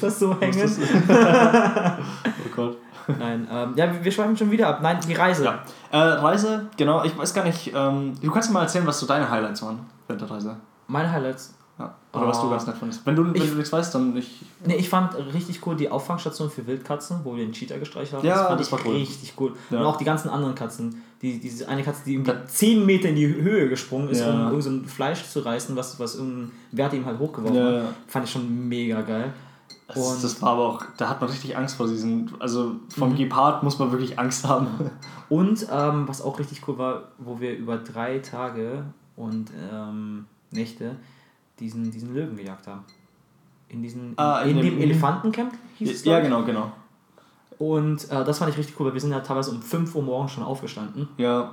A: das so hängen?
B: oh Gott.
A: Nein, ähm, ja, wir- schweifen schon wieder ab. Nein, die Reise.
B: Ja. Äh, Reise, genau, ich weiß gar nicht, ähm, du kannst mir mal erzählen, was so deine Highlights waren während der Reise.
A: Meine Highlights.
B: Ja. Oder was du
A: Ah.
B: ganz nett fandest. Wenn du, wenn
A: Ich-
B: du nichts weißt, dann ich.
A: Nee, ich fand richtig cool die Auffangstation für Wildkatzen, wo wir den Cheetah gestreichelt haben.
B: Ja,
A: das fand
B: das
A: ich
B: war cool.
A: richtig cool.
B: Ja.
A: Und auch die ganzen anderen Katzen. Die, diese eine Katze, die irgendwie 10 Meter in die Höhe gesprungen ist, um irgend so ein Fleisch zu reißen, was, was irgendein Wert ihm halt hochgeworfen hat. Fand ich schon mega geil.
B: Das,
A: Und-
B: das war aber auch, da hat man richtig Angst vor diesen, also vom
A: Mhm.
B: Gepard muss man wirklich Angst haben. (laughs)
A: Und ähm, was auch richtig cool war, wo wir über drei Tage und ähm, Nächte diesen, diesen Löwen gejagt haben. In, diesen,
B: Ah,
A: in,
B: in
A: dem,
B: dem-
A: Elefantencamp hieß es.
B: ja,
A: glaub ich.
B: genau, genau.
A: Und äh, das fand ich richtig cool, weil wir sind ja teilweise um 5 Uhr morgens schon aufgestanden
B: Ja,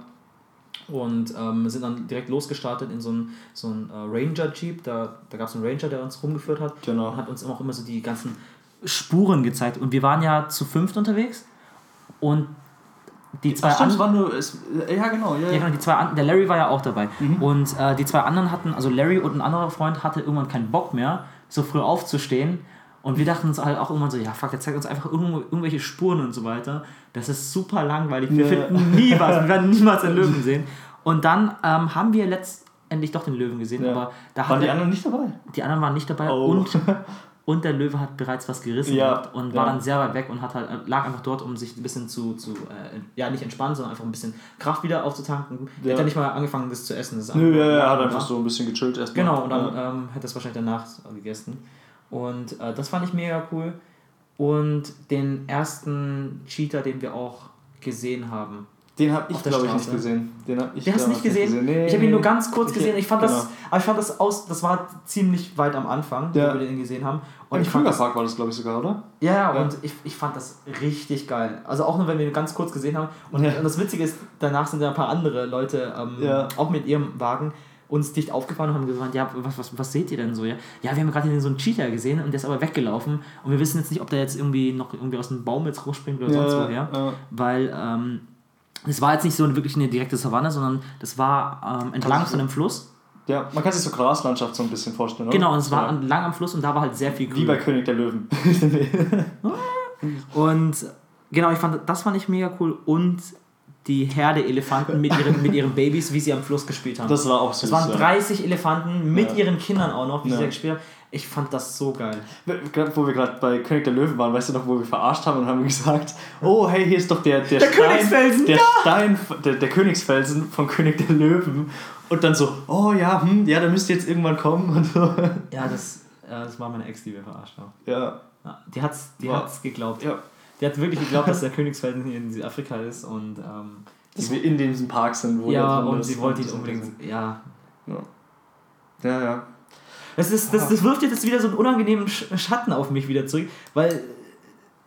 A: und ähm, sind dann direkt losgestartet in so ein, so ein äh, Ranger-Jeep. Da, da gab es einen Ranger, der uns rumgeführt hat
B: Genau.
A: und hat uns auch immer so die ganzen Spuren gezeigt. Und wir waren ja zu fünft unterwegs und die zwei
B: Ach, stimmt,
A: an-
B: es war nur, es, ja, genau, ja,
A: Ja, genau, die zwei der Larry war ja auch dabei.
B: Mhm.
A: Und äh, die zwei anderen hatten, also Larry und ein anderer Freund hatte irgendwann keinen Bock mehr, so früh aufzustehen. Und wir dachten uns halt auch irgendwann so, ja fuck, der zeigt uns einfach irgendwelche Spuren und so weiter. Das ist super langweilig. Wir
B: Ja.
A: finden nie was, wir werden (laughs) niemals einen Löwen sehen. Und dann ähm, haben wir letzt, endlich doch den Löwen gesehen,
B: Ja.
A: aber da
B: Waren die
A: er,
B: anderen nicht dabei?
A: die anderen waren nicht dabei
B: Oh.
A: und, (laughs) und der Löwe hat bereits was gerissen
B: Ja,
A: und war dann sehr weit weg und hat halt, lag einfach dort, um sich ein bisschen zu, zu äh, ja nicht entspannen, sondern einfach ein bisschen Kraft wieder aufzutanken. Der
B: Ja.
A: hat ja nicht mal angefangen, das zu essen. Das
B: Nö, ja, ja, er hat einfach so ein bisschen gechillt erstmal.
A: Genau, und dann ähm, hat das wahrscheinlich danach gegessen. Und äh, das fand ich mega cool. Und den ersten Cheater, den wir auch gesehen haben.
B: Den habe ich, glaube ich, nicht gesehen. Den hab ich
A: Den hast du nicht
B: damals
A: gesehen?
B: Nee,
A: ich habe ihn nur ganz kurz gesehen. Ich fand
B: genau.
A: das, aber ich fand das aus, das war ziemlich weit am Anfang,
B: Ja.
A: wo wir den gesehen haben. Und
B: Im
A: ich fand das,
B: Krügerpark war das, glaube ich, sogar, oder?
A: ja, ja,
B: Ja.
A: und ich, ich fand das richtig geil. Also auch nur, wenn wir ihn ganz kurz gesehen haben. Und,
B: Ja.
A: und das Witzige ist, danach sind ja ein paar andere Leute, ähm, auch mit ihrem Wagen, uns dicht aufgefahren und haben gesagt, ja, was, was, was seht ihr denn so? Ja, ja wir haben gerade hier so einen Cheater gesehen und der ist aber weggelaufen und wir wissen jetzt nicht, ob der jetzt irgendwie noch irgendwie aus dem Baum jetzt rausspringt oder sonst woher.
B: ja.
A: Weil ähm, es war jetzt nicht so wirklich eine direkte Savanne, sondern das war ähm, entlang von einem Fluss.
B: ja, man kann sich so Graslandschaft so ein bisschen vorstellen, oder?
A: Genau, und es war
B: ja.
A: entlang am Fluss und da war halt sehr viel Grün.
B: Wie bei König der Löwen. (laughs) (laughs)
A: Und genau, ich fand, das fand ich mega cool. Und die Herde Elefanten mit ihren, mit ihren Babys, wie sie am Fluss gespielt haben.
B: Das war auch süß.
A: Es waren
B: ja.
A: 30 Elefanten mit
B: Ja.
A: ihren Kindern auch noch, wie
B: Ja.
A: sie da gespielt haben. Ich fand das so geil.
B: Wo wir gerade bei König der Löwen waren, weißt du noch, wo wir verarscht haben und haben gesagt, oh hey, hier ist doch der, der,
A: Der
B: Stein,
A: Königsfelsen,
B: der
A: ja!
B: Stein, der, der Königsfelsen von König der Löwen. Und dann so, oh ja, hm, ja, der müsste jetzt irgendwann kommen und so.
A: Ja, das, ja, das war meine Ex, die wir verarscht haben.
B: Ja,
A: Ja, die hat's, die
B: Wow.
A: hat's geglaubt.
B: ja.
A: Die hat wirklich geglaubt, dass der Königsfelsen hier in Südafrika ist und ähm,
B: Dass wir in diesem Park sind, wo
A: ja,
B: der
A: und sie wollte ihn unbedingt. Ja.
B: Ja, ja.
A: Das, ist, das, das wirft jetzt wieder so einen unangenehmen Sch- Schatten auf mich wieder zurück, weil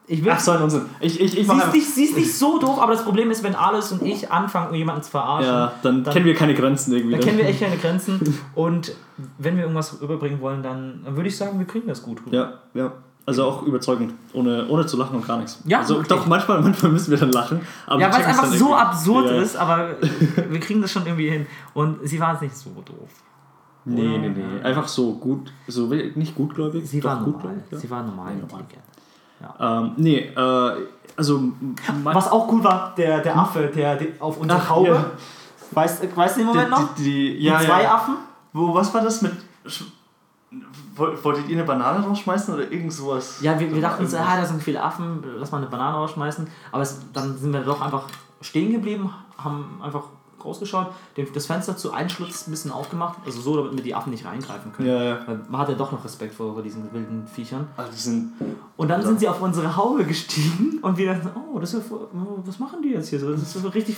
A: ich will.
B: Ach so, ein Unsinn. Ich, ich, ich
A: Sie ist, nicht, sie ist nicht so doof, aber das Problem ist, wenn Alois und ich anfangen, jemanden zu verarschen,
B: Ja, dann,
A: Dann-
B: kennen wir keine Grenzen irgendwie.
A: dann kennen wir echt (laughs) keine Grenzen. Und wenn wir irgendwas überbringen wollen, dann würde ich sagen, wir kriegen das gut rüber.
B: Ja, ja. Also auch überzeugend, ohne, ohne zu lachen und gar nichts.
A: Ja,
B: also
A: okay.
B: doch, manchmal, manchmal müssen wir dann lachen. Aber
A: Ja, weil es einfach so absurd
B: ja.
A: ist, aber (laughs) wir kriegen das schon irgendwie hin. Und sie war nicht so doof.
B: Nee, nee, nee. Einfach so gut, so nicht gutgläubig.
A: Sie war normal.
B: gutgläubig, ja.
A: Sie war normal.
B: Nee, normal.
A: intelligent.
B: Ähm, nee, äh, also.
A: Was auch cool war, der, der Affe, der, der auf unsere
B: Ach,
A: Haube.
B: ja.
A: Weißt, weißt du den Moment noch?
B: Die, die,
A: Die
B: ja,
A: zwei
B: ja.
A: Affen?
B: Wo, was war das mit. Wolltet ihr eine Banane rausschmeißen oder irgend sowas?
A: Ja, wir, wir dachten so, ah, da sind viele Affen, lass mal eine Banane rausschmeißen. Aber es, dann sind wir doch einfach stehen geblieben, haben einfach rausgeschaut, das Fenster zu Einschlutz ein bisschen aufgemacht, also so, damit wir die Affen nicht reingreifen können.
B: Ja, ja.
A: Weil man hat ja doch noch Respekt vor, diesen wilden Viechern.
B: Also sind.
A: Und dann sind sie auf unsere Haube gestiegen und wir dachten, oh, das ist ja voll, was machen die jetzt hier so? Das ist so richtig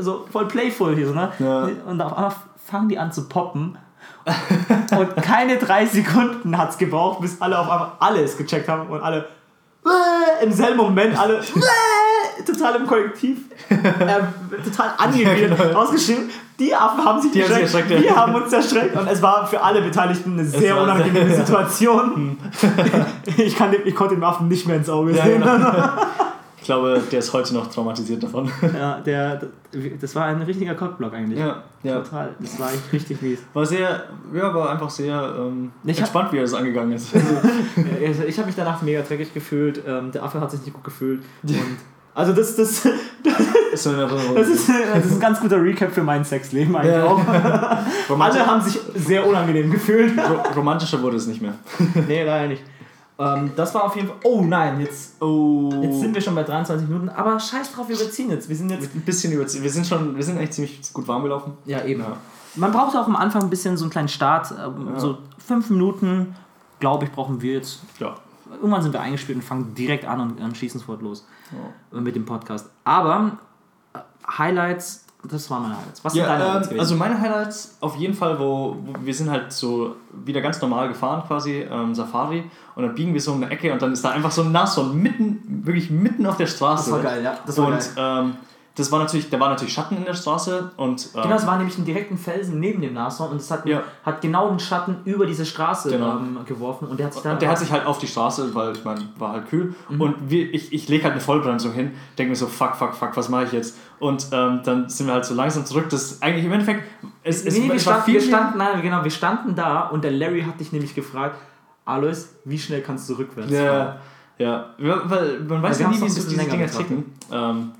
A: so voll playful hier so, ne?
B: Ja.
A: Und auf einmal fangen die an zu poppen. (laughs) und keine drei Sekunden hat es gebraucht, bis alle auf einmal alles gecheckt haben und alle im selben Moment alle (laughs) total im Kollektiv äh, total angewidert
B: genau.
A: ausgeschrieben. Die Affen haben sich
B: Die haben sich
A: erschreckt,
B: ja.
A: wir haben uns erschreckt und es war für alle Beteiligten eine sehr unangenehme. (laughs) Situation. ich, kann dem, ich konnte dem Affen nicht mehr ins Auge sehen.
B: genau. Ich glaube, der ist heute noch traumatisiert davon. (laughs)
A: Ja, der, das war ein richtiger Cockblock eigentlich.
B: Ja, ja.
A: Total. Das war echt richtig mies.
B: War sehr, ja, war einfach sehr ähm,
A: Ich hab-
B: entspannt, wie er das angegangen ist. (laughs)
A: Also ich habe mich danach mega dreckig gefühlt. Ähm, der Affe hat sich nicht gut gefühlt. Und also das, das,
B: Erinnerung. (laughs)
A: das, ist, das ist ein ganz guter Recap für mein Sexleben eigentlich
B: Ja.
A: auch. Alle haben sich sehr unangenehm gefühlt.
B: Ro romantischer wurde es nicht mehr.
A: nee, leider nicht. Ähm, das war auf jeden Fall. Oh nein, jetzt,
B: Oh.
A: jetzt sind wir schon bei 23 Minuten. Aber scheiß drauf, wir überziehen jetzt. Wir sind jetzt.
B: ein bisschen überziehen. Wir sind schon, wir sind eigentlich ziemlich gut warm gelaufen.
A: Ja, eben.
B: Ja.
A: Man braucht auch am Anfang ein bisschen so einen kleinen Start. ähm,
B: Ja.
A: So fünf Minuten, glaube ich, brauchen wir jetzt.
B: Ja.
A: Irgendwann sind wir eingespielt und fangen direkt an und, und schießen sofort los äh, mit dem Podcast. Aber äh, Highlights, das waren meine Highlights. Was sind deine
B: Ja,
A: Highlights
B: ähm,
A: gewesen?
B: also meine Highlights auf jeden Fall, wo, wo wir sind halt so wieder ganz normal gefahren quasi, ähm, Safari und dann biegen wir so um eine Ecke und dann ist da einfach so ein Nashorn mitten, wirklich mitten auf der Straße.
A: Das war geil, ja. Das war
B: und
A: geil.
B: ähm, das war natürlich, da war natürlich Schatten in der Straße und ähm,
A: Genau, es war nämlich ein direkten Felsen neben dem Nashorn und es hat,
B: Ja.
A: hat genau den Schatten über diese Straße
B: Genau.
A: ähm, geworfen und der hat sich dann.
B: Und der hat sich halt auf die Straße, weil ich meine, war halt kühl.
A: Mhm.
B: Und wir, ich, ich lege halt eine Vollbremsung hin, denke mir so, fuck, fuck, fuck, was mache ich jetzt? Und ähm, dann sind wir halt so langsam zurück. Das eigentlich im Endeffekt, es, es,
A: nee, wir,
B: viel
A: wir standen, nein, genau, wir standen da und der Larry hat dich nämlich gefragt, Alois, wie schnell kannst du rückwärts fahren?
B: Ja, ja, weil man weiß ja nie, wie so diese Dinger ticken. Ähm,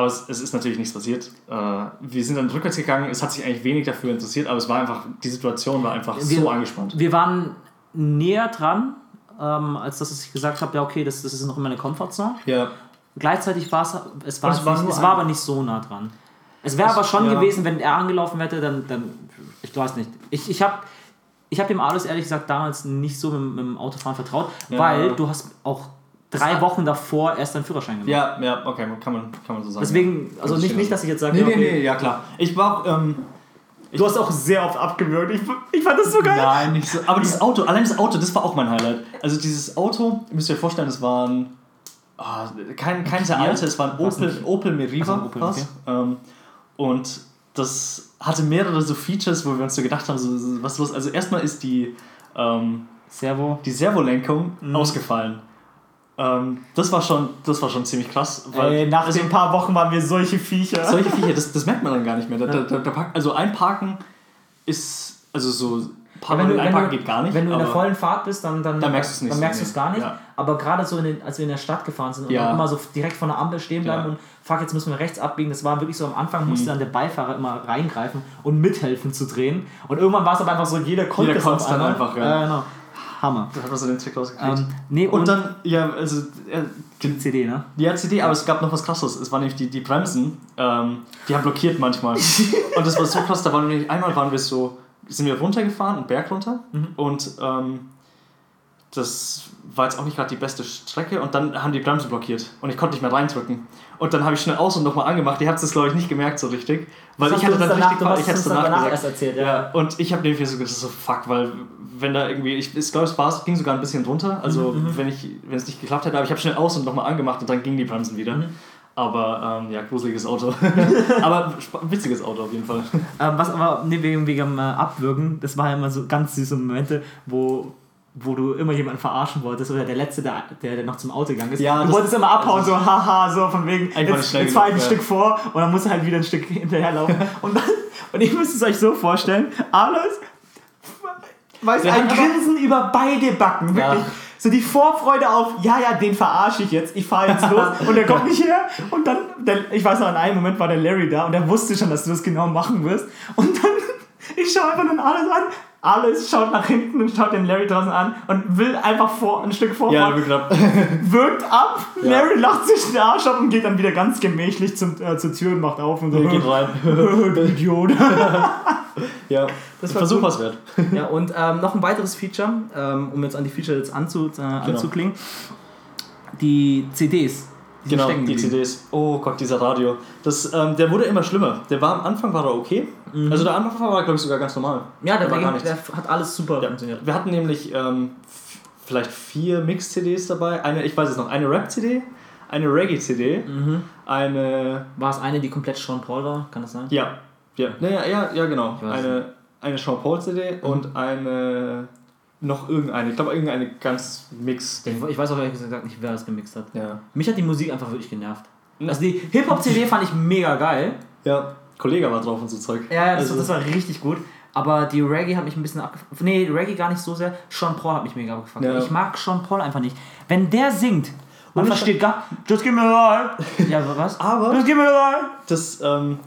B: Aber es, es ist natürlich nichts passiert. Äh, wir sind dann rückwärts gegangen, es hat sich eigentlich wenig dafür interessiert, aber es war einfach, die Situation war einfach
A: Wir-
B: so angespannt.
A: Wir waren näher dran, ähm, als dass ich gesagt habe, ja okay, das, das ist noch in meiner Comfortzone.
B: Ja.
A: Gleichzeitig war es, es war,
B: es war
A: nicht, es war aber nicht so nah dran. Es wäre aber schon
B: ja.
A: gewesen, wenn er angelaufen hätte, dann, dann ich weiß nicht. Ich, ich habe ich hab dem Alois ehrlich gesagt damals nicht so mit, mit dem Autofahren vertraut,
B: Ja.
A: weil du hast auch drei Wochen davor erst deinen Führerschein gemacht.
B: Ja, ja, okay, kann man, kann man so sagen.
A: Deswegen, also nicht,
B: ich
A: nicht, dass ich jetzt sage,
B: Nee,
A: ja,
B: nee,
A: okay.
B: nee, ja klar. Ich war auch, ähm,
A: Du hast auch sehr oft abgewürgt. Ich, ich fand das so geil.
B: Nein, nicht so. Aber dieses Auto, allein das Auto, das war auch mein Highlight. Also dieses Auto, ihr müsst euch vorstellen, das war ein, ah, kein, kein sehr altes, es war ein Opel? Opel Meriva.
A: Ach so, Opel, okay.
B: ähm, und das hatte mehrere so Features, wo wir uns so gedacht haben, so, was los. Also erstmal ist die, ähm,
A: Servo.
B: die Servolenkung
A: Mhm.
B: ausgefallen. Ähm, das, war schon, das war schon ziemlich krass. Weil,
A: Ey, nach
B: also,
A: den paar Wochen waren wir solche Viecher.
B: solche Viecher, das, das merkt man dann gar nicht mehr. Da, da, da, also einparken ist, also so, Parken,
A: wenn du, wenn du,
B: geht gar nicht.
A: Wenn du in der vollen Fahrt bist, dann, dann,
B: Dann merkst du es nicht
A: dann merkst du es gar nicht.
B: Ja.
A: Aber gerade so, in den, als wir in der Stadt gefahren sind und
B: Ja.
A: immer so direkt vor der Ampel stehen bleiben
B: Ja.
A: und fuck, jetzt müssen wir rechts abbiegen, das war wirklich so am Anfang, musste
B: Mhm.
A: dann der Beifahrer immer reingreifen und mithelfen zu drehen. Und irgendwann war es aber einfach so, jeder konnte
B: Jeder
A: es
B: einfach, ja.
A: Ja, genau. Hammer.
B: Da hat man so den Trick rausgekriegt.
A: Ähm, nee, und,
B: und dann, ja, also, äh,
A: die CD, ne?
B: die CD, aber es gab noch was krasses. Es waren nämlich die, die Bremsen, ähm, die haben blockiert manchmal. (laughs) und das war so krass, da waren wir nämlich, einmal waren wir so, sind wir runtergefahren, einen Berg runter
A: Mhm.
B: und ähm, das war jetzt auch nicht gerade die beste Strecke und dann haben die Bremsen blockiert und ich konnte nicht mehr reindrücken. Und dann habe ich schnell aus und nochmal angemacht. Ihr habt es, glaube ich, nicht gemerkt so richtig. Weil ich hatte dann
A: danach-
B: richtig, ich hatte
A: es
B: danach
A: danach
B: gesagt.
A: erst erzählt, ja.
B: ja. Und ich habe nämlich so gedacht, so fuck, weil wenn da irgendwie, ich, ich glaube, es war, ging sogar ein bisschen runter, also
A: Mhm,
B: wenn, ich, wenn es nicht geklappt hätte, aber ich habe schnell aus und nochmal angemacht und dann gingen die Bremsen wieder.
A: Mhm.
B: Aber ähm, ja, gruseliges Auto. (laughs) (laughs) aber witziges Auto auf jeden Fall.
A: Ähm, was aber nee, wegen, wegen äh, Abwürgen, das war ja immer so ganz süße Momente, wo, wo du immer jemanden verarschen wolltest oder der Letzte, der, der, der noch zum Auto gegangen ist.
B: Ja,
A: du wolltest immer abhauen, so haha, so von wegen, jetzt, fahr ich ein
B: genug,
A: Stück vor und dann musst du halt wieder ein Stück (laughs) hinterherlaufen. (laughs) und, dann, und ihr müsst es euch so vorstellen, alles, weiß ein Grinsen über beide Backen,
B: Ja.
A: wirklich. So die Vorfreude auf, ja, ja, den verarsche ich jetzt, ich fahre jetzt (laughs) los und der kommt nicht her. Und dann, der, ich weiß noch, in einem Moment war der Larry da und der wusste schon, dass du das genau machen wirst. Und dann, ich schaue einfach dann alles an, alles schaut nach hinten und schaut den Larry draußen an und will einfach vor, ein Stück
B: Ja,
A: vorfahren,
B: knapp. (laughs)
A: wirkt ab,
B: Ja.
A: Larry lacht sich den Arsch ab und geht dann wieder ganz gemächlich zum, äh, zur Tür und macht auf und so.
B: Geht rein. (laughs)
A: du Idiot. (laughs)
B: ja,
A: Das war
B: Versuch was wert.
A: Ja, und ähm, noch ein weiteres Feature, ähm, um jetzt an die Feature jetzt anzu, äh, anzuklingen. Die CDs.
B: Genau, die. CDs. Oh Gott, dieser Radio. Das, ähm, der wurde immer schlimmer. Der war am Anfang war er okay. Also der Anfang war, glaube ich, sogar ganz normal.
A: Ja, der,
B: war
A: der,
B: gar nichts.
A: der hat alles super funktioniert.
B: Wir hatten nämlich ähm, vielleicht vier Mix-CDs dabei. Eine, ich weiß es noch, eine Rap-CD, eine Reggae-CD,
A: Mhm.
B: eine.
A: War es eine, die komplett Sean Paul war? Kann das sein?
B: Ja, ja, ja, ja, ja, ja genau. Eine, eine Sean Paul-CD
A: Mhm.
B: und eine. Noch irgendeine. Ich glaube, irgendeine ganz Mix.
A: Ich, weiß auch ehrlich gesagt nicht, wer das gemixt hat.
B: Ja.
A: Mich hat die Musik einfach wirklich genervt. Also die Hip-Hop-CD fand ich mega geil.
B: Ja, Kollege war drauf und so Zeug.
A: Ja, das,
B: Also-
A: das war richtig gut. Aber die Reggae hat mich ein bisschen abgefuckt. Nee, Reggae gar nicht so sehr. Sean Paul hat mich mega abgefuckt.
B: Ja.
A: Ich mag Sean Paul einfach nicht. Wenn der singt, man
B: Und
A: versteht gar. Just give me a life. Ja, was?
B: Aber-
A: Just give me a life.
B: das ähm,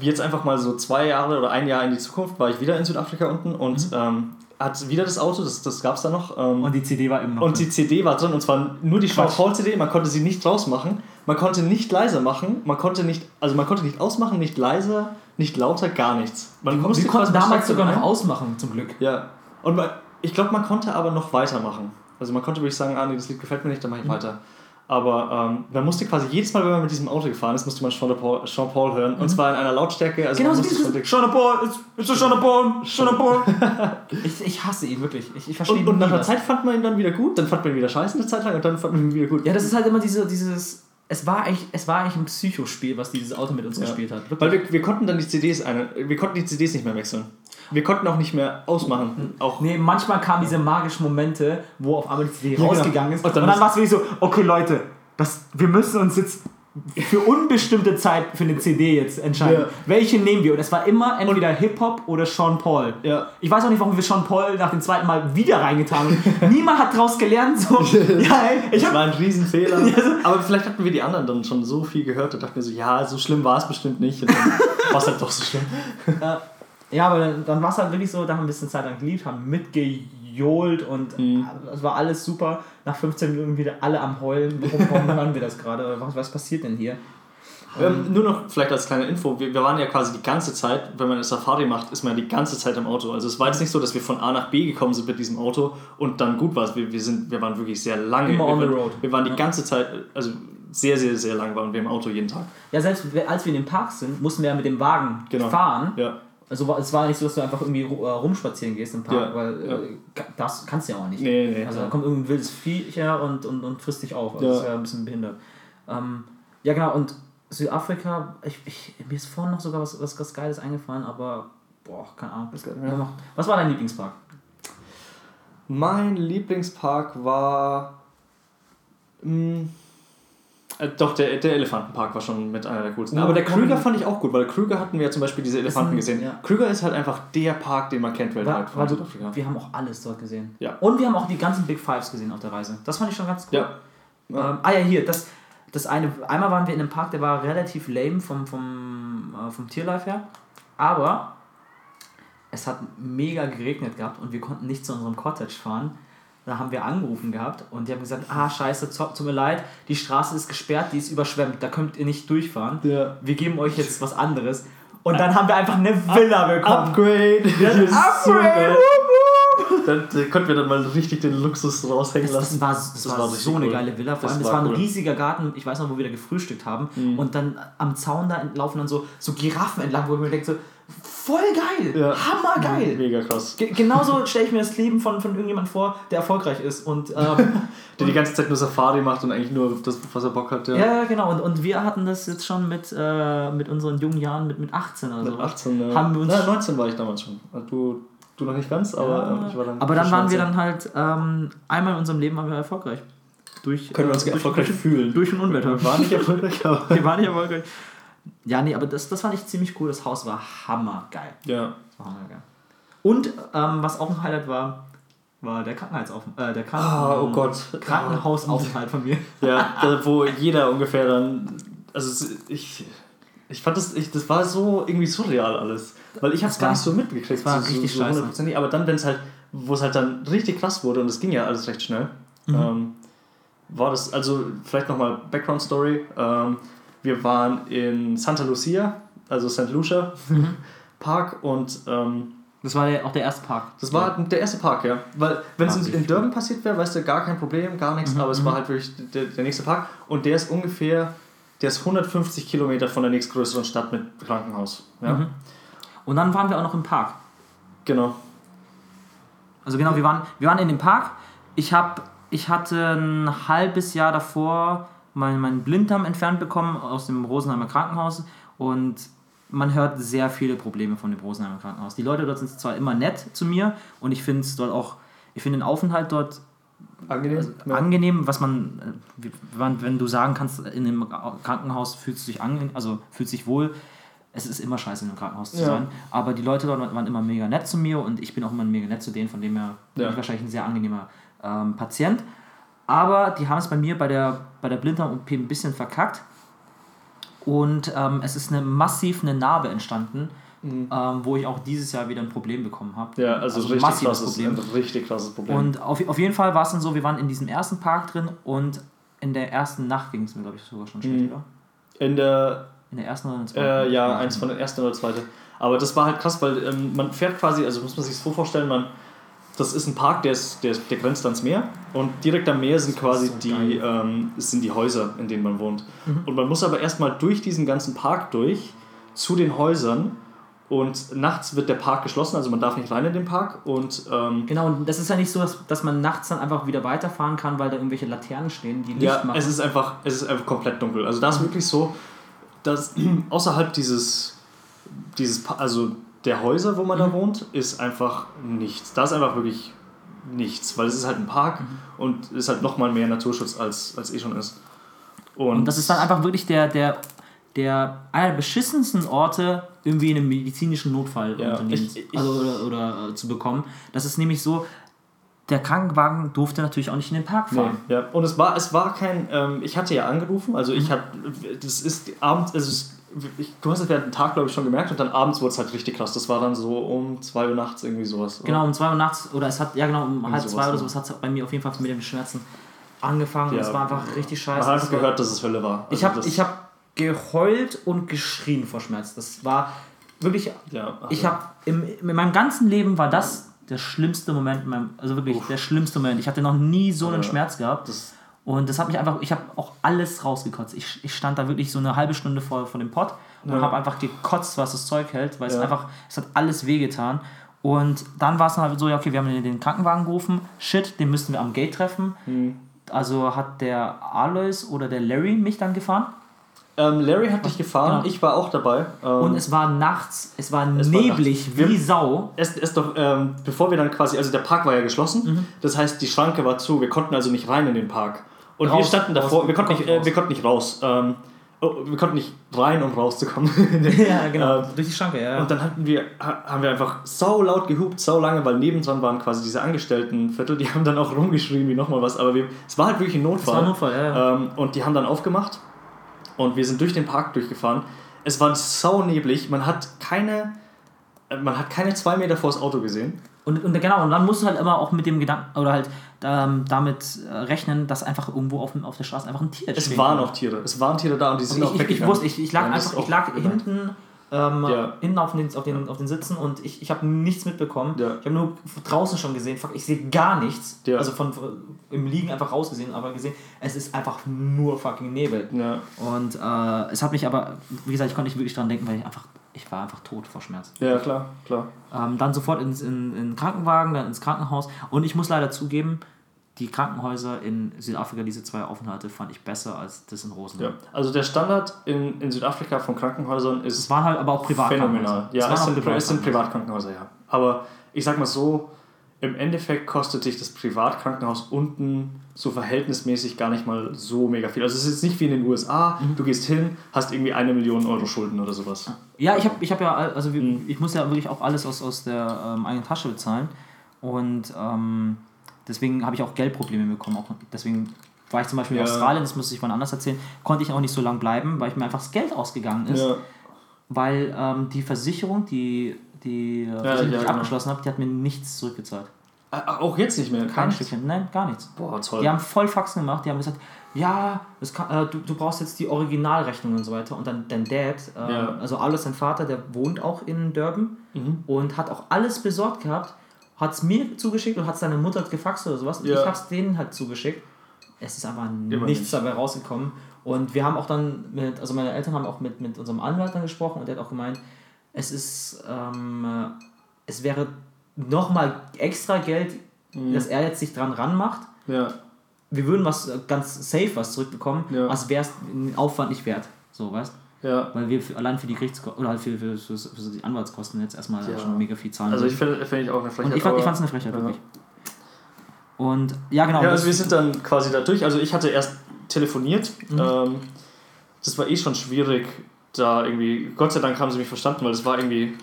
B: jetzt einfach mal so zwei Jahre oder ein Jahr in die Zukunft war ich wieder in Südafrika unten und ähm, hat wieder das Auto, das, das gab es da noch. Ähm,
A: Mhm. Und die CD war immer noch.
B: und
A: drin.
B: die CD war drin und zwar nur die Sean
A: Quatsch.
B: Paul CD, man konnte sie nicht rausmachen, man konnte nicht leiser machen, man konnte nicht, also man konnte nicht ausmachen, nicht leiser, nicht lauter, gar nichts. Man
A: Wir konnten
B: quasi-
A: damals sogar noch
B: ein-
A: ausmachen, zum Glück.
B: Ja. Und man, ich glaube, man konnte aber noch weitermachen. Also man konnte wirklich sagen, ah nee, das Lied gefällt mir nicht, dann mache
A: Mhm.
B: ich weiter. Aber ähm, man musste quasi jedes Mal, wenn man mit diesem Auto gefahren ist, musste man Sean Paul, Sean Paul hören. Und zwar in einer Lautstärke. Also
A: Genau
B: man
A: so
B: musste
A: dieses
B: schon
A: Sean Paul, it's, it's Sean Paul, Sean Paul. (laughs) ich, ich hasse ihn wirklich. Ich, ich verstehe
B: und, und nach einer. Zeit fand man ihn dann wieder gut, dann fand man ihn wieder scheiße eine Zeit lang und dann fand man ihn wieder gut.
A: Ja, das ist halt immer diese, dieses. Es war eigentlich, es war eigentlich ein Psychospiel, was dieses Auto mit uns
B: Ja.
A: gespielt hat.
B: Weil wir, wir konnten dann die CDs eine, wir konnten die CDs nicht mehr wechseln. Wir konnten auch nicht mehr ausmachen. Auch
A: Nee, manchmal kamen diese magischen Momente, wo auf einmal die CD
B: Ja, genau.
A: rausgegangen ist.
B: Und dann
A: dann, war es wirklich so, okay Leute, das, wir müssen uns jetzt für unbestimmte Zeit für eine CD jetzt entscheiden.
B: Ja.
A: Welche nehmen wir? Und es war immer entweder Hip-Hop oder Sean Paul.
B: Ja.
A: Ich weiß auch nicht, warum wir Sean Paul nach dem zweiten Mal wieder reingetan haben. (laughs) Niemand hat daraus gelernt. So, (laughs) ja, ey, ich
B: Das war ein Riesenfehler. (laughs)
A: Ja, so-
B: Aber vielleicht hatten wir die anderen dann schon so viel gehört und dachten wir so, ja, so schlimm war es bestimmt nicht. Und dann war es halt doch so schlimm.
A: ja, aber dann, dann war es halt wirklich so, da haben wir ein bisschen Zeit lang geliebt, haben mitgejohlt und
B: Mhm.
A: es war alles super. Nach 15 Minuten wieder alle am Heulen. Warum, hören wir das gerade? Was, was passiert denn hier?
B: Ähm, nur noch vielleicht als kleine Info, wir, wir waren ja quasi die ganze Zeit, wenn man eine Safari macht, ist man ja die ganze Zeit im Auto. Also es war jetzt nicht so, dass wir von A nach B gekommen sind mit diesem Auto und dann gut war es. Wir, wir, sind, wir waren wirklich sehr lange.
A: Immer on the road.
B: Wir waren die
A: Ja.
B: ganze Zeit, also sehr, sehr, sehr lang waren wir im Auto jeden Tag.
A: Ja, selbst als wir in den Park sind, mussten wir ja mit dem Wagen
B: Genau.
A: fahren.
B: Ja.
A: Also es war nicht so, dass du einfach irgendwie äh, rumspazieren gehst im Park,
B: Ja,
A: weil
B: ja.
A: äh, das kannst du ja auch nicht.
B: Nee, nee.
A: Also da kommt irgendein wildes Viech her und, und, und frisst dich auf. Also
B: Ja.
A: das ist ja ein bisschen behindert. Ähm, ja genau, und Südafrika, ich, ich, mir ist vorhin noch sogar was, was, was Geiles eingefallen, aber boah, keine Ahnung. Was war dein Lieblingspark?
B: Mein Lieblingspark war. Mh, äh, doch, der, der Elefantenpark war schon mit einer der coolsten.
A: Ja,
B: Aber der. Krüger fand ich auch gut, weil Krüger hatten wir ja zum Beispiel diese Elefanten
A: ein-
B: gesehen.
A: ja.
B: Krüger ist halt einfach der Park, den man kennt weltweit
A: war
B: von Südafrika.
A: wir haben auch alles dort gesehen.
B: Ja.
A: Und wir haben auch die ganzen Big Fives gesehen auf der Reise. Das fand ich schon ganz cool.
B: Ja.
A: Ähm, ah ja, hier, das, das eine, einmal waren wir in einem Park, der war relativ lame vom, vom, äh, vom Tierlife her, aber es hat mega geregnet gehabt und wir konnten nicht zu unserem Cottage fahren. Da haben wir angerufen gehabt und die haben gesagt, ah scheiße, tut mir leid, die Straße ist gesperrt, die ist überschwemmt, da könnt ihr nicht durchfahren.
B: Ja.
A: Wir geben euch jetzt was anderes. Und dann haben wir einfach eine Villa bekommen.
B: Upgrade!
A: Ja,
B: Das ist so
A: Upgrade! wup.
B: Dann konnten wir dann mal richtig den Luxus raushängen
A: Das, das
B: lassen.
A: war, das war,
B: richtig
A: so eine
B: cool.
A: geile Villa. Vor
B: Das
A: allem, das
B: war
A: war ein
B: cool.
A: riesiger Garten. Ich weiß noch, wo wir da gefrühstückt haben.
B: Mhm.
A: Und dann am Zaun da laufen dann so, so Giraffen entlang, wo ich mir denke, so, voll geil,
B: Ja.
A: hammergeil.
B: Mega krass.
A: Ge genauso stelle ich mir das Leben von, von irgendjemandem vor, der erfolgreich ist. Und ähm, (laughs)
B: Der die ganze Zeit nur Safari macht und eigentlich nur das, was er Bock hat. Ja.
A: ja, ja, genau. Und, und wir hatten das jetzt schon mit, äh, mit unseren jungen Jahren, mit, mit 18 oder so.
B: Mit 18, ja.
A: Haben wir uns-
B: Na, 19 war ich damals schon. Du, du noch nicht ganz, aber ähm, ich war dann.
A: Aber dann waren wir
B: 19.
A: dann halt, ähm, einmal in unserem Leben waren wir erfolgreich. Durch,
B: Können wir uns
A: äh, durch,
B: erfolgreich
A: durch,
B: fühlen.
A: durch ein Unwetter.
B: Wir waren nicht erfolgreich, aber. (laughs)
A: Wir waren nicht erfolgreich. Ja, nee, aber das, das fand ich ziemlich cool. Das Haus war hammergeil.
B: Ja.
A: Das war hammergeil. Und ähm, was auch ein Highlight war, war der Krankenhausaufenthalt. Äh, der Kranken
B: Ah, oh Gott.
A: Krankenhausaufenthalt von mir.
B: Ja, wo jeder ungefähr dann. Also ich. Ich fand das, ich, das war so irgendwie surreal alles. Weil ich hab's gar nicht so mitgekriegt.
A: das war
B: so,
A: richtig
B: so
A: scheiße.
B: hundertprozentig. Aber dann, wenn es halt, wo es halt dann richtig krass wurde und es ging ja alles recht schnell,
A: Mhm.
B: ähm, war das, also vielleicht nochmal Background Story. Ähm, wir waren in Santa Lucia, also St. Lucia
A: Mhm. (laughs)
B: Park und ähm,
A: Das war der, auch der erste Park.
B: das war der erste Park, ja. Weil, wenn es in, in Durban passiert wäre, weißt du, gar kein Problem, gar nichts,
A: Mhm,
B: aber es
A: mhm.
B: war halt wirklich der, der nächste Park und der ist ungefähr, der ist 150 Kilometer von der nächstgrößeren Stadt mit Krankenhaus. Ja,
A: Mhm. Und dann waren wir auch noch im Park.
B: genau.
A: Also genau, wir waren, wir waren in dem Park. Ich, hab, ich hatte ein halbes Jahr davor meinen mein Blinddarm entfernt bekommen aus dem Rosenheimer Krankenhaus und man hört sehr viele Probleme von dem Rosenheimer Krankenhaus. Die Leute dort sind zwar immer nett zu mir und ich finde es dort auch, ich finde den Aufenthalt dort
B: Angenehm. ja.
A: angenehm, was man, äh, wenn, wenn du sagen kannst, in einem Krankenhaus fühlst du dich angenehm, also fühlst dich wohl. Es ist immer scheiße, in einem Krankenhaus zu
B: Ja.
A: sein. Aber die Leute dort waren immer mega nett zu mir und ich bin auch immer mega nett zu denen, von dem her bin
B: Ja.
A: ich wahrscheinlich ein sehr angenehmer ähm, Patient. Aber die haben es bei mir bei der, bei der Blinddarm-OP ein bisschen verkackt. Und ähm, es ist eine massiv eine Narbe entstanden,
B: Mhm.
A: ähm, wo ich auch dieses Jahr wieder ein Problem bekommen habe.
B: Ja, also,
A: ein
B: richtig
A: massives
B: krasses,
A: Problem.
B: ein richtig krasses Problem.
A: Und auf, auf jeden Fall war es dann so, wir waren in diesem ersten Park drin und in der ersten Nacht ging es mir, glaube ich, sogar schon schlecht,
B: Mhm.
A: oder?
B: in der,
A: In der ersten oder in der zweiten?
B: äh, ja, eins von den ersten oder zweite. Aber das war halt krass, weil ähm, man fährt quasi, also muss man sich so vorstellen, man, das ist ein Park, der, ist, der, der grenzt ans Meer und direkt am Meer sind quasi
A: so
B: die, ähm, sind die Häuser, in denen man wohnt.
A: Mhm.
B: Und man muss aber erstmal durch diesen ganzen Park durch zu den Häusern und nachts wird der Park geschlossen, also man darf nicht rein in den Park und ähm,
A: Genau, und das ist ja nicht so, dass, dass man nachts dann einfach wieder weiterfahren kann, weil da irgendwelche Laternen stehen, die Licht
B: Ja,
A: machen.
B: es ist einfach, es ist einfach komplett dunkel. Also da ist wirklich so, dass (clears throat) außerhalb dieses, dieses, also der Häuser, wo man da
A: Mhm.
B: wohnt, ist einfach nichts. Da ist einfach wirklich nichts, weil es ist halt ein Park
A: Mhm.
B: und ist halt nochmal mehr Naturschutz als, als eh schon ist.
A: Und, und das ist dann einfach wirklich der, der, der einer der beschissensten Orte, irgendwie in einem medizinischen Notfall
B: Ja, ich- ich-
A: also, oder, oder äh, zu bekommen. Das ist nämlich so, der Krankenwagen durfte natürlich auch nicht in den Park
B: Nee,
A: fahren.
B: ja. Und es war, es war kein, ähm, ich hatte ja angerufen, also ich hatte, das ist abends, also es, ich, du hast es während dem Tag, glaube ich, schon gemerkt und dann abends wurde es halt richtig krass. Das war dann so um 2 Uhr nachts irgendwie sowas. oder?
A: Genau, um 2 Uhr nachts, oder es hat, ja genau, um halb
B: sowas,
A: zwei oder
B: ja.
A: sowas hat es bei mir auf jeden Fall mit den Schmerzen angefangen.
B: Ja.
A: Es war einfach richtig scheiße.
B: Man hat einfach gehört, dass es Hölle war.
A: Ich
B: Also
A: habe hab geheult und geschrien vor Schmerz. Das war wirklich.
B: ja, also-
A: Ich habe in meinem ganzen Leben war das der schlimmste Moment, in meinem, also wirklich der schlimmste Moment. Ich hatte noch nie so einen
B: Ja.
A: Schmerz gehabt.
B: Das-
A: und das hat mich einfach, ich habe auch alles rausgekotzt. Ich, ich stand da wirklich so eine halbe Stunde vor, vor dem Pott und
B: Ja.
A: habe einfach gekotzt, was das Zeug hält, weil es
B: Ja.
A: einfach, es hat alles wehgetan. Und dann war es dann halt so, ja, okay, wir haben den Krankenwagen gerufen. Shit, den müssten wir am Gate treffen.
B: Hm.
A: Also hat der Alois oder der Larry mich dann gefahren.
B: Ähm, Larry hat dich gefahren,
A: Genau.
B: ich war auch dabei. Ähm,
A: Und es war nachts, es war
B: Es war
A: neblig.
B: Wir-
A: wie Sau.
B: erst, erst doch, ähm, bevor wir dann quasi, also der Park war ja geschlossen,
A: Mhm.
B: das heißt, die Schranke war zu, wir konnten also nicht rein in den Park. Und wir
A: Raus,
B: standen davor,
A: raus,
B: wir, konnten
A: wir
B: nicht, äh, wir konnten nicht raus. Ähm, oh, wir konnten nicht rein, um rauszukommen. (laughs)
A: ja, (laughs) genau.
B: Ähm,
A: Durch die Schranke, ja.
B: Und dann hatten wir, ha- haben wir einfach sau laut gehupt, sau lange, weil nebendran waren quasi diese Angestelltenviertel, die haben dann auch rumgeschrien wie nochmal was, aber wir, es war halt wirklich ein Notfall.
A: war ein Notfall, ja. ja.
B: Ähm, und die haben dann aufgemacht und wir sind durch den Park durchgefahren. Es war sau neblig, man hat keine, äh, man hat keine zwei Meter vor das Auto gesehen.
A: Und, und genau, und dann musst du halt immer auch mit dem Gedanken oder halt ähm, damit äh, rechnen, dass einfach irgendwo auf, auf der Straße einfach ein Tier
B: Es
A: stehen
B: waren auch Tiere, es waren Tiere da und die sind
A: Und
B: auch
A: ich, ich, wusste, ich, ich lag
B: Ja,
A: einfach,
B: ist
A: ich lag hinten, ähm,
B: Ja.
A: hinten auf den, auf, den, auf den Sitzen und ich, ich habe nichts mitbekommen.
B: Ja.
A: Ich habe nur draußen schon gesehen, fuck, ich sehe gar nichts.
B: Ja.
A: Also von im Liegen einfach rausgesehen, aber gesehen, es ist einfach nur fucking Nebel. Und äh, es hat mich aber, wie gesagt, ich konnte nicht wirklich dran denken, weil ich einfach, ich war einfach tot vor Schmerz.
B: ja, klar, klar.
A: Ähm, dann sofort ins in, in den Krankenwagen, dann ins Krankenhaus. Und ich muss leider zugeben, die Krankenhäuser in Südafrika, diese zwei Aufenthalte, fand ich besser als das in Rosenheim.
B: Ja. Also der Standard in, in Südafrika von Krankenhäusern ist
A: Es waren halt aber auch Privatkrankenhäuser.
B: phänomenal. Ja, es
A: auch
B: sind, es sind
A: Privatkrankenhäuser.
B: Ja. Aber ich sag mal so, im Endeffekt kostet dich das Privatkrankenhaus unten so verhältnismäßig gar nicht mal so mega viel. Also es ist jetzt nicht wie in den USA,
A: Mhm.
B: du gehst hin, hast irgendwie eine Million Euro Schulden oder sowas.
A: Ja, ich habe ich hab ja, also
B: Mhm.
A: ich muss ja wirklich auch alles aus, aus der ähm, eigenen Tasche bezahlen. Und ähm, deswegen habe ich auch Geldprobleme bekommen. Auch deswegen war ich zum Beispiel in
B: Ja.
A: Australien, das muss ich von anders erzählen, konnte ich auch nicht so lange bleiben, weil ich mir einfach das Geld ausgegangen ist. Weil ähm, die Versicherung, die, die, äh, Versicherung, die
B: ja,
A: ich
B: genau.
A: abgeschlossen habe, die hat mir nichts zurückgezahlt.
B: Äh, Auch jetzt nicht mehr.
A: Kein
B: nichts.
A: Stückchen, nein, gar nichts.
B: Boah, toll.
A: Die haben voll Faxen gemacht, die haben gesagt, ja, kann, äh, du, du brauchst jetzt die Originalrechnung und so weiter. Und dann dein Dad, äh,
B: Ja.
A: also alles sein Vater, der wohnt auch in Durban
B: Mhm.
A: und hat auch alles besorgt gehabt, hat es mir zugeschickt und hat seine Mutter gefaxt oder sowas.
B: Ja.
A: ich habe es denen halt zugeschickt. Es ist aber nichts
B: nicht.
A: dabei rausgekommen. Und wir haben auch dann mit, also meine Eltern haben auch mit, mit unserem Anwalt dann gesprochen und der hat auch gemeint, es ist, ähm, äh, es wäre nochmal extra Geld,
B: Mhm.
A: dass er jetzt sich dran ranmacht
B: Ja.
A: wir würden was äh, ganz safe was zurückbekommen,
B: Ja.
A: als wäre es den Aufwand nicht wert. So, weißt
B: Ja.
A: Weil wir für, allein für die Gerichtskosten oder halt für, für, für, für die Anwaltskosten jetzt erstmal
B: Ja.
A: schon mega viel zahlen.
B: Also ich finde find ich auch eine Frechheit.
A: und ich fand es eine Frechheit,
B: Ja.
A: wirklich. Und ja, genau.
B: Ja, also wir sind dann quasi da durch. Also ich hatte erst telefoniert.
A: Mhm.
B: Ähm, das war eh schon schwierig, da irgendwie. Gott sei Dank haben sie mich verstanden, weil es war irgendwie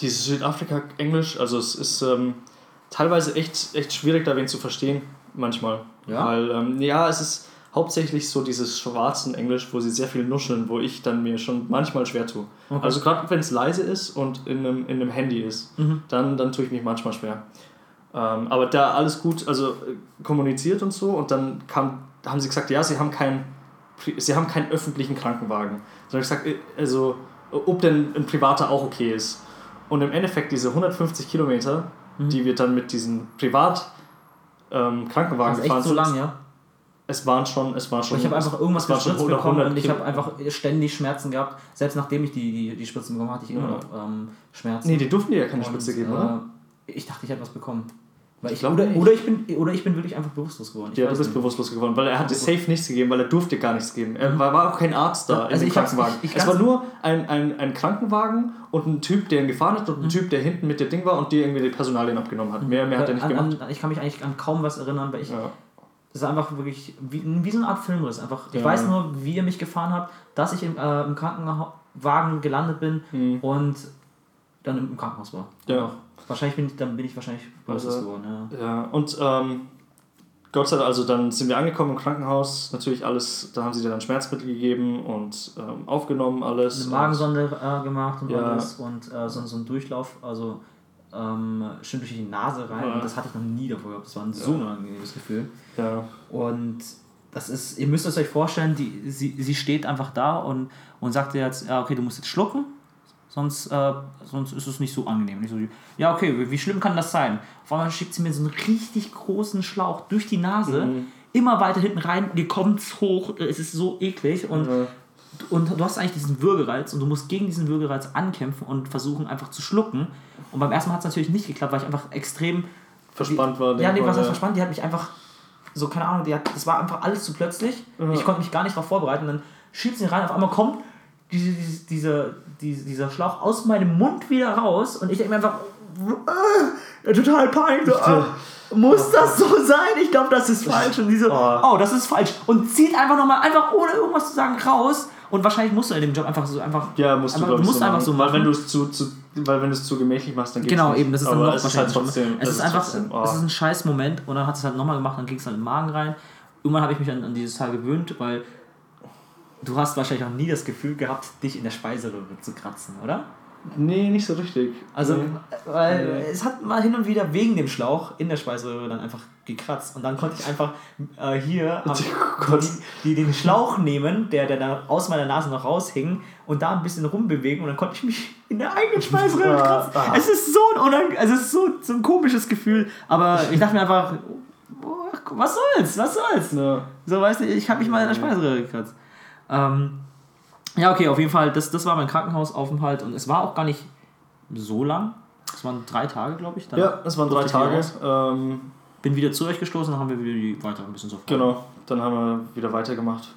B: dieses Südafrika-Englisch. Also es ist ähm, teilweise echt, echt schwierig, da wen zu verstehen, manchmal.
A: Ja?
B: Weil, ähm, ja, es ist hauptsächlich so dieses schwarzen Englisch, wo sie sehr viel nuscheln, wo ich dann mir schon manchmal schwer tue.
A: Okay.
B: Also gerade wenn es leise ist und in einem, in einem Handy ist,
A: Mhm.
B: dann, dann tue ich mich manchmal schwer. Ähm, aber da alles gut, also äh, kommuniziert und so und dann kam, haben sie gesagt, ja, sie haben keinen sie haben keinen öffentlichen Krankenwagen. Sondern ich gesagt, äh, also ob denn ein privater auch okay ist. Und im Endeffekt diese 150 Kilometer,
A: Mhm.
B: die wir dann mit diesen Privat ähm, Krankenwagen
A: das ist echt so
B: sind,
A: lang, ja.
B: Es waren schon, es war schon,
A: Ich habe einfach irgendwas
B: waren
A: gespritzt
B: 100
A: bekommen und ich habe einfach ständig Schmerzen gehabt. Selbst nachdem ich die, die, die Spritzen bekommen hatte, ich immer
B: Ja.
A: noch ähm, Schmerzen.
B: Nee, die durften dir ja keine
A: Und,
B: Spritze geben, oder?
A: Äh, ich dachte, ich hätte was bekommen. Weil ich,
B: glaub
A: oder, oder, ich bin, oder ich bin wirklich einfach bewusstlos geworden. Ich
B: Ja, du bist
A: nicht.
B: bewusstlos geworden, weil er hatte safe nichts gegeben, weil er durfte gar nichts geben. Er war, war auch kein Arzt da
A: Ja,
B: in
A: also
B: dem
A: ich
B: Krankenwagen.
A: ich- ich
B: es war nur ein, ein, ein Krankenwagen und ein Typ, der ihn gefahren hat und ein Typ, der hinten mit dem Ding war und dir irgendwie die Personalien abgenommen hat. Mehr, mehr hat er nicht
A: an,
B: gemacht.
A: An, ich kann mich eigentlich an kaum was erinnern, weil ich,
B: Ja.
A: Das ist einfach wirklich wie, wie so eine Art Filmriss. Einfach, ich
B: Ja.
A: weiß nur, wie ihr mich gefahren habt, dass ich im, äh, im Krankenwagen gelandet bin
B: Mhm.
A: und dann im Krankenhaus war.
B: Ja.
A: Wahrscheinlich bin ich, dann bin ich wahrscheinlich böses
B: Also-
A: geworden, ja.
B: Ja, und ähm, Gott sei Dank, also dann sind wir angekommen im Krankenhaus, natürlich alles, da haben sie dir dann Schmerzmittel gegeben und ähm, aufgenommen alles.
A: Eine Magensonde äh, gemacht und
B: Ja.
A: alles und äh, so, so ein Durchlauf, also ähm, schön durch die Nase rein
B: Ja.
A: und das hatte ich noch nie davor gehabt. Das war ein so unangenehmes Gefühl.
B: Und, ja,
A: Und das ist, ihr müsst es euch vorstellen, die, sie, sie steht einfach da und, und sagt dir jetzt, ja, okay, du musst jetzt schlucken, sonst, äh, sonst ist es nicht so angenehm. Nicht so, ja, okay, wie- wie schlimm kann das sein? Auf einmal schickt sie mir so einen richtig großen Schlauch durch die Nase,
B: Mhm.
A: immer weiter hinten rein, dir kommt's hoch, es ist so eklig und,
B: Ja.
A: Und du hast eigentlich diesen Würgereiz und du musst gegen diesen Würgereiz ankämpfen und versuchen einfach zu schlucken. Und beim ersten Mal hat es natürlich nicht geklappt, weil ich einfach extrem
B: verspannt war.
A: ja, nee, was heißt verspannt? Die hat mich einfach, so, keine Ahnung, die hat, das war einfach alles zu plötzlich.
B: Ja.
A: Ich konnte mich gar nicht darauf vorbereiten. Dann schiebt sie rein, auf einmal kommt diese, diese, diese, diese, dieser Schlauch aus meinem Mund wieder raus und ich denke mir einfach, äh, total peinlich. Äh, muss das so sein? Ich glaube, das ist falsch. Und die so,
B: Oh.
A: oh, das ist falsch. Und zieht einfach nochmal, einfach ohne irgendwas zu sagen, raus. Und wahrscheinlich musst du in dem Job einfach so einfach.
B: Ja, musst du, glaub
A: du musst einfach so
B: Weil
A: machen.
B: wenn du es zu, zu, weil wenn du es zu gemächlich machst, dann geht's
A: Genau,
B: nicht.
A: eben, das ist dann
B: Aber
A: noch
B: es ist halt
A: wahrscheinlich
B: trotzdem.
A: Es ist einfach,
B: trotzdem, oh.
A: es ist ein scheiß Moment und dann hat es halt nochmal gemacht, dann ging es halt in den Magen rein. Irgendwann habe ich mich an, an dieses Teil gewöhnt, weil du hast wahrscheinlich auch nie das Gefühl gehabt, dich in der Speiseröhre zu kratzen, oder?
B: Nee, nicht so richtig.
A: Also,
B: nee.
A: weil
B: Nee.
A: es hat mal hin und wieder wegen dem Schlauch in der Speiseröhre dann einfach gekratzt und dann konnte ich einfach äh, hier (laughs) am,
B: Oh
A: die, die den Schlauch nehmen, der, der da aus meiner Nase noch raushing und da ein bisschen rumbewegen und dann konnte ich mich in der eigenen Speiseröhre (laughs)
B: Ah,
A: kratzen.
B: ah.
A: Es ist so ein, unang also es ist so, so ein komisches Gefühl, aber (laughs) ich dachte mir einfach, oh, was soll's, was soll's?
B: Ja.
A: So, weißt du, ich habe mich mal in der Speiseröhre gekratzt. Ähm, ja, okay, auf jeden Fall, das, das war mein Krankenhausaufenthalt und es war auch gar nicht so lang. Es waren drei Tage, glaube ich. Dann
B: ja, es waren drei Tage. Ähm,
A: Bin wieder zu euch gestoßen, dann haben wir wieder die weiter ein bisschen so
B: genau, dann haben wir wieder weitergemacht.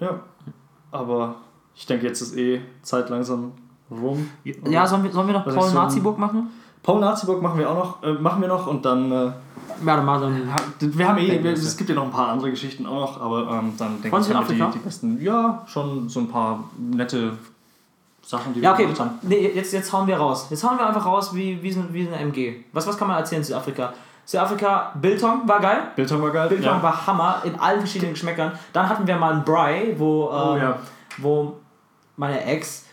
B: Ja, aber ich denke, jetzt ist eh Zeit langsam rum.
A: Ja, sollen wir, sollen wir noch
B: Was
A: Paul Naziburg machen?
B: Paul Naziburg machen wir auch noch, äh, machen wir noch und dann. Äh,
A: Ja, dann mal dann.
B: wir haben eh, wir,
A: wir
B: es gibt ja noch ein paar andere Geschichten auch noch, aber ähm, dann denke ich, haben wir die, die besten. Ja, schon so ein paar nette Sachen, die
A: Ja,
B: wir
A: okay,
B: gemacht haben.
A: nee, jetzt, jetzt hauen wir raus. Jetzt hauen wir einfach raus wie, wie, wie eine MG. Was, was kann man erzählen zu Südafrika? Südafrika, Biltong war geil.
B: Biltong war geil.
A: Biltong
B: ja.
A: war Hammer in allen verschiedenen Geschmäckern. Dann hatten wir mal einen Bry, wo, ähm,
B: Oh, ja.
A: wo meine Ex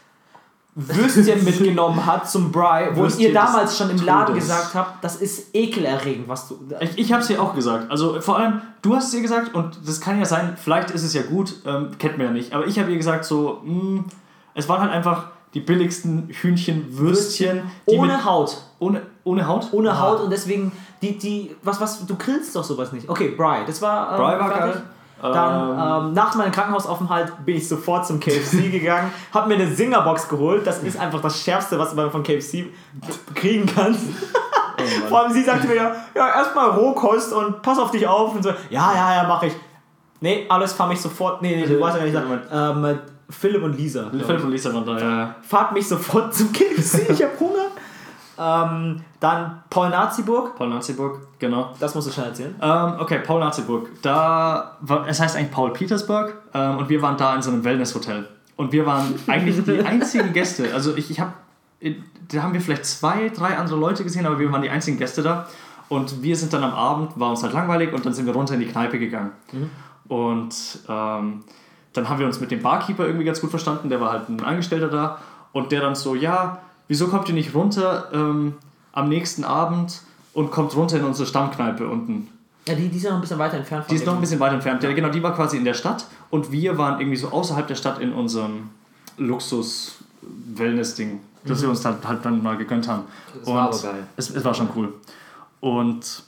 A: Würstchen (laughs) mitgenommen hat zum Bry, wo
B: Würstchen
A: ihr damals schon im Laden
B: Todes.
A: gesagt habt, das ist ekelerregend, was du.
B: Ich, ich habe es ihr auch gesagt. Also vor allem, du hast es ihr gesagt und das kann ja sein, vielleicht ist es ja gut, ähm, kennt man ja nicht. Aber ich habe ihr gesagt so, mh, es waren halt einfach die billigsten Hühnchenwürstchen.
A: Ohne Haut.
B: ohne, ohne Haut?
A: Ohne
B: Ah.
A: Haut und deswegen, die, die, was, was, du grillst doch sowas nicht. Okay, Bry, das war. Ähm,
B: Bry war geil.
A: Dann
B: Ähm,
A: ähm, nach meinem Krankenhausaufenthalt bin ich sofort zum KFC (laughs) gegangen, habe mir eine Singerbox geholt. Das ist einfach das Schärfste, was man von KFC kriegen kannst.
B: Oh (laughs)
A: Vor allem sie sagte mir ja, ja erstmal Rohkost und pass auf dich auf und so. Ja, ja, ja, mach ich. Nee, alles fahr mich sofort. Nee, nee, du weißt ja nicht. sagen. Ähm, Philipp und Lisa.
B: Philipp und Lisa waren da, ja.
A: Fahrt mich sofort zum KFC, ich hab Hunger. Ähm, dann Paul Naziburg.
B: Paul Naziburg, genau.
A: Das musst du schnell erzählen.
B: Ähm, okay, Paul Naziburg. Da war, es heißt eigentlich Paul Petersburg ähm, und wir waren da in so einem Wellnesshotel. Und wir waren eigentlich die (laughs) einzigen Gäste. Also ich, ich habe, da haben wir vielleicht zwei, drei andere Leute gesehen, aber wir waren die einzigen Gäste da. Und wir sind dann am Abend, war uns halt langweilig und dann sind wir runter in die Kneipe gegangen. Und ähm, dann haben wir uns mit dem Barkeeper irgendwie ganz gut verstanden, der war halt ein Angestellter da. Und der dann so, ja, wieso kommt ihr nicht runter ähm, am nächsten Abend und kommt runter in unsere Stammkneipe unten?
A: Ja, die, die ist ja noch ein bisschen weiter entfernt von
B: Die ist noch ein bisschen weiter entfernt. Ja, genau, die war quasi in der Stadt und wir waren irgendwie so außerhalb der Stadt in unserem Luxus-Wellness-Ding, das wir uns halt, halt dann mal gegönnt haben.
A: Das
B: und
A: war aber geil.
B: Es, es war schon cool. Und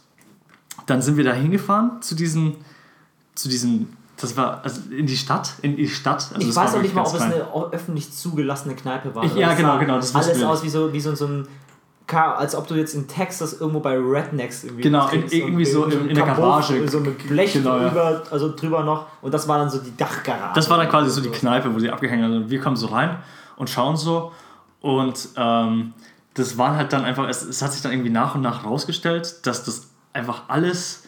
B: dann sind wir da hingefahren zu diesem, zu diesem, das war also in die Stadt, in die Stadt. Also
A: ich weiß noch nicht mal, ob es eine öffentlich zugelassene Kneipe war.
B: Ich- ja, genau,
A: sah
B: genau, das
A: Alles aus wie so, wie so, so ein. Als ob du jetzt in Texas irgendwo bei Rednecks irgendwie.
B: Genau, in- irgendwie so in- in der Garage.
A: So mit Blech
B: Genau, ja.
A: drüber, also drüber noch. Und das war dann so die Dachgarage.
B: Das war dann quasi so die Kneipe, wo sie abgehängt haben. Und wir kommen so rein und schauen so. Und ähm, das waren halt dann einfach, es, es hat sich dann irgendwie nach und nach rausgestellt, dass das einfach alles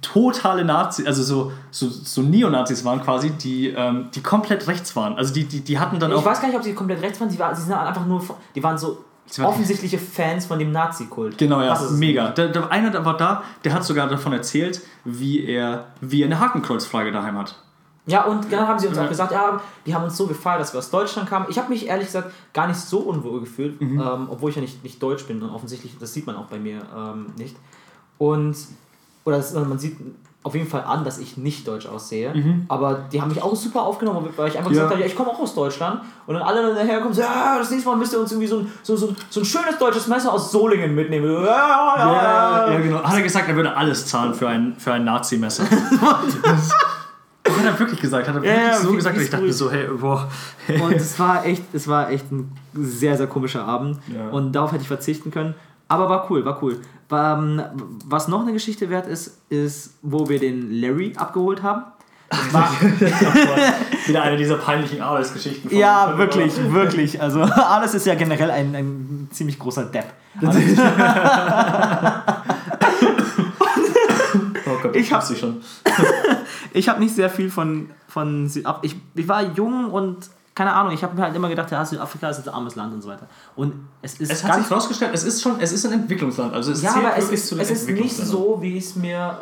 B: totale Nazis, also so, so, so Neonazis waren quasi, die, ähm, die komplett rechts waren. Also die, die, die hatten dann
A: Ich
B: auch.
A: weiß gar nicht, ob sie komplett rechts waren. Sie, war, sie sind einfach nur. Die waren so offensichtliche Fans von dem Nazi-Kult.
B: Genau, ja,
A: Das ist es.
B: mega. Der, der einer der war da, der hat sogar davon erzählt, wie er, wie er eine Hakenkreuzfrage daheim hat.
A: Ja, und dann haben sie uns
B: Ja.
A: auch gesagt, ja, die haben uns so gefallen, dass wir aus Deutschland kamen. Ich habe mich ehrlich gesagt gar nicht so unwohl gefühlt,
B: Mhm.
A: ähm, obwohl ich ja nicht, nicht deutsch bin und offensichtlich, das sieht man auch bei mir ähm, nicht. Und, oder das, man sieht auf jeden Fall an, dass ich nicht deutsch aussehe. Aber die haben mich auch super aufgenommen, weil ich einfach gesagt
B: Mhm. Ja.
A: habe, ja, ich komme auch aus Deutschland. Und dann alle daher kommen, ja, das nächste Mal müsst ihr uns irgendwie so ein, so, so, so ein schönes deutsches Messer aus Solingen mitnehmen. Ja, ja, ja, ja.
B: genau. Hat er gesagt, er würde alles zahlen für ein, für ein Nazi-Messer. (laughs) hat er wirklich gesagt. Hat er wirklich so
A: wie-
B: gesagt. Und ich dachte so, hey, boah.
A: Und es war echt, es war echt ein sehr, sehr komischer Abend. Und darauf hätte ich verzichten können. Aber war cool, war cool. Ähm, Was noch eine Geschichte wert ist, ist, wo wir den Larry abgeholt haben. Das war, (laughs)
B: Wieder eine dieser peinlichen Arbeitsgeschichten. von-
A: ja,
B: von-
A: wirklich, wirklich. Also (laughs) alles ist ja generell ein, ein ziemlich großer Depp. (laughs)
B: Oh Gott,
A: Ich hab-
B: wusste schon.
A: Ich habe nicht sehr viel von, von. Ich, ich war jung und keine Ahnung, ich habe mir halt immer gedacht, ja, Südafrika ist ein armes Land und so weiter. Und es ist
B: Es hat sich herausgestellt, es ist schon, es ist ein Entwicklungsland. Also es
A: Ja, aber es ist, es ist nicht so, wie ich es mir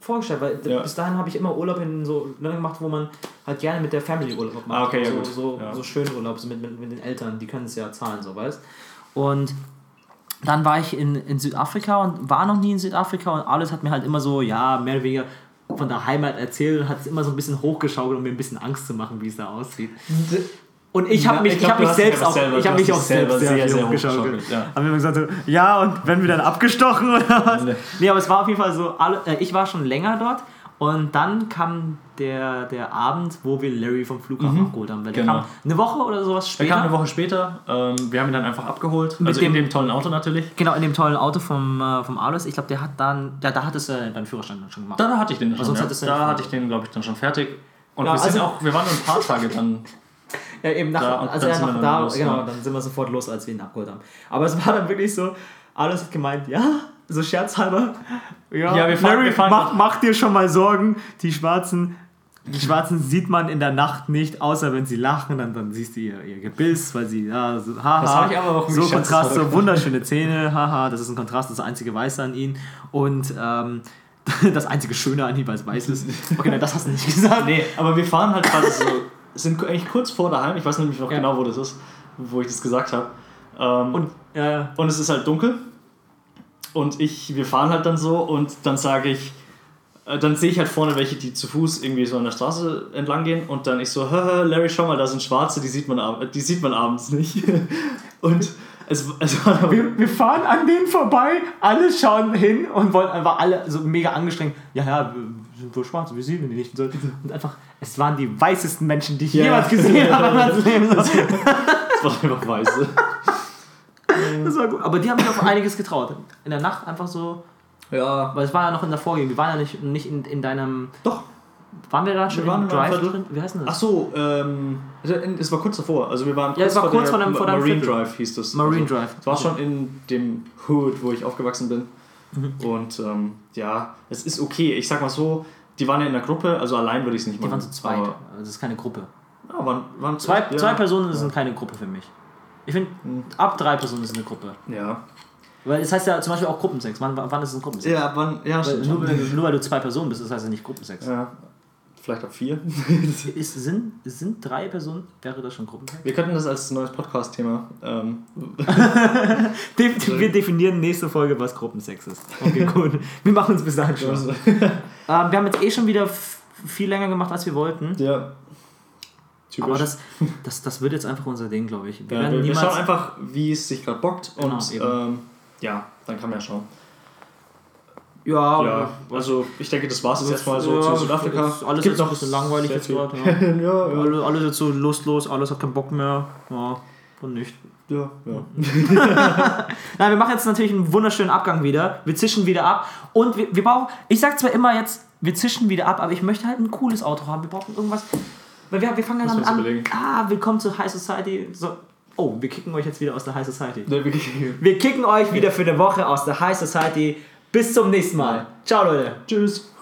A: vorgestellt habe. Weil
B: Ja.
A: bis dahin habe ich immer Urlaub in so Ländern gemacht, wo man halt gerne mit der Family Urlaub macht.
B: Ah, okay, ja,
A: so,
B: gut.
A: so,
B: Ja.
A: so schöne Urlaub so mit, mit, mit den Eltern, die können es ja zahlen, so weißt Und dann war ich in, in Südafrika und war noch nie in Südafrika und alles hat mir halt immer so, ja, mehr oder weniger von der Heimat erzählt und hat es immer so ein bisschen hochgeschaukelt, um mir ein bisschen Angst zu machen, wie es da aussieht. Und ich habe mich,
B: ich
A: ich
B: glaub,
A: hab mich selbst auch,
B: selber-
A: ich
B: hast
A: mich auch
B: selber
A: selbst
B: sehr,
A: sehr, hochgeschaukelt.
B: ja.
A: Haben wir immer gesagt so, ja und wenn wir dann abgestochen oder was?
B: Nee.
A: Nee, aber es war auf jeden Fall so, alle, äh, ich war schon länger dort und dann kam der, der Abend, wo wir Larry vom Flughafen abgeholt haben. Weil der
B: genau.
A: kam eine Woche oder sowas
B: Er
A: später.
B: kam eine Woche später. Ähm, wir haben ihn dann einfach abgeholt.
A: Mit
B: also
A: dem-
B: in dem tollen Auto natürlich.
A: Genau, in dem tollen Auto vom, äh, vom Alois. Ich glaube, der hat dann, ja, da hattest du äh, deinen Führerschein dann schon gemacht.
B: Da, da hatte ich den schon.
A: sonst
B: ja.
A: hättest du
B: Da hatte ich den, glaube ich, dann schon fertig. Und
A: Ja,
B: wir, sind
A: also-
B: auch, wir waren nur ein paar Tage dann. (laughs)
A: Ja, eben nach,
B: Da-
A: also
B: dann
A: ja,
B: sind
A: nach
B: wir
A: da,
B: los,
A: genau,
B: ja.
A: dann sind wir sofort los, als wir ihn abgeholt haben. Aber es war dann wirklich so, alles hat gemeint, ja, so scherzhalber, ja,
B: Ja, wir fahren-
A: Larry,
B: wir fahren
A: mach, mach dir schon mal Sorgen, die Schwarzen, die Schwarzen sieht man in der Nacht nicht, außer wenn sie lachen, dann, dann siehst du ihr, ihr Gebiss, weil sie, ja, so, haha,
B: Das hab ich aber auch
A: so
B: nicht
A: Kontrast, so wunderschöne Zähne, haha, das ist ein Kontrast, das einzige Weiße an ihnen und ähm, (laughs) das einzige Schöne an ihm, weil es weiß ist. Okay, nein, das hast du nicht gesagt.
B: Nee, aber wir fahren halt quasi so. sind eigentlich kurz vor daheim. Ich weiß nämlich noch
A: Ja.
B: genau, wo das ist, wo ich das gesagt habe. Ähm,
A: Und, äh,
B: Und es ist halt dunkel. Und ich, wir fahren halt dann so und dann sage ich, äh, dann sehe ich halt vorne welche, die zu Fuß irgendwie so an der Straße entlang gehen und dann ich so, "Hä, hä, Larry, schau mal, da sind Schwarze, die sieht man, die sieht man abends nicht. (laughs) und es, es war
A: Wir, wir fahren an denen vorbei, alle schauen hin und wollen einfach alle so mega angestrengt. Ja, ja, wir sind wohl schwarz, wir sehen die nicht. Und so. Und einfach, es waren die weißesten Menschen, die ich
B: Ja.
A: jemals gesehen habe in meinem (laughs) Leben. So.
B: es war einfach weiße. (laughs)
A: Das war gut. Aber die haben sich auf einiges getraut. In der Nacht einfach so,
B: Ja.
A: weil es war ja noch in der Vorgegend. Wir waren ja nicht, nicht in, in deinem.
B: Doch.
A: Waren wir da schon
B: Wir waren
A: im Drive drin? Wie heißt denn
B: Ach
A: das?
B: so, ähm, es war kurz davor. Also wir waren
A: Ja, es war kurz
B: der
A: vor deinem- vor
B: Marine
A: Viertel.
B: Drive hieß das.
A: Marine
B: also,
A: Drive.
B: Es war schon in dem Hood, wo ich aufgewachsen bin.
A: Mhm.
B: Und ähm, ja, es ist okay. Ich sag mal so, die waren ja in der Gruppe, also allein würde ich es nicht
A: Die
B: machen.
A: waren zu zweit.
B: Aber,
A: Also das ist keine Gruppe.
B: ja, waren, waren
A: Zwei,
B: ja,
A: zwei Personen sind keine Gruppe für mich. Ich finde, ab drei Personen ist eine Gruppe.
B: Ja.
A: Weil es heißt ja zum Beispiel auch Gruppensex. Wann, wann ist es ein Gruppensex?
B: Ja, waren, ja,
A: Weil nur, weil, nur weil du zwei Personen bist, das heißt ja nicht Gruppensex.
B: ja, vielleicht auch vier. (laughs)
A: Ist, sind, sind drei Personen, wäre das schon Gruppensex?
B: Wir könnten das als neues Podcast-Thema. Ähm, (laughs)
A: De wir definieren nächste Folge, was Gruppensex ist. Okay, gut. Wir machen uns bis dahin schon.
B: also, (laughs)
A: Ähm, wir haben jetzt eh schon wieder viel länger gemacht, als wir wollten.
B: ja. Typisch.
A: Aber das, das, das wird jetzt einfach unser Ding, glaube ich. Wir
B: ja,
A: werden
B: wir, wir
A: niemals.
B: schauen einfach, wie es sich gerade bockt.
A: Genau,
B: und
A: eben.
B: ähm, ja, dann kann man ja schauen.
A: ja,
B: Ja, also ich denke, das war es jetzt erstmal so
A: ja,
B: zu Südafrika.
A: ist alles
B: Gibt
A: jetzt ein bisschen langweilig jetzt gerade, ja. (laughs)
B: ja, ja,
A: Alle, alle sind so lustlos, alles hat keinen Bock mehr. Ja, und nicht.
B: ja, ja. (laughs)
A: Nein, wir machen jetzt natürlich einen wunderschönen Abgang wieder. Wir zischen wieder ab. Und wir, wir brauchen, ich sag zwar immer jetzt, wir zischen wieder ab, aber ich möchte halt ein cooles Auto haben. Wir brauchen irgendwas. Weil wir, wir fangen
B: wir
A: an.
B: überlegen.
A: Ah, willkommen zur High Society. So. Oh, wir kicken euch jetzt wieder aus der High Society.
B: Ne, wirklich.
A: Wir kicken euch wieder für eine Woche aus der High Society. Bis zum nächsten Mal. Ciao, Leute.
B: Tschüss.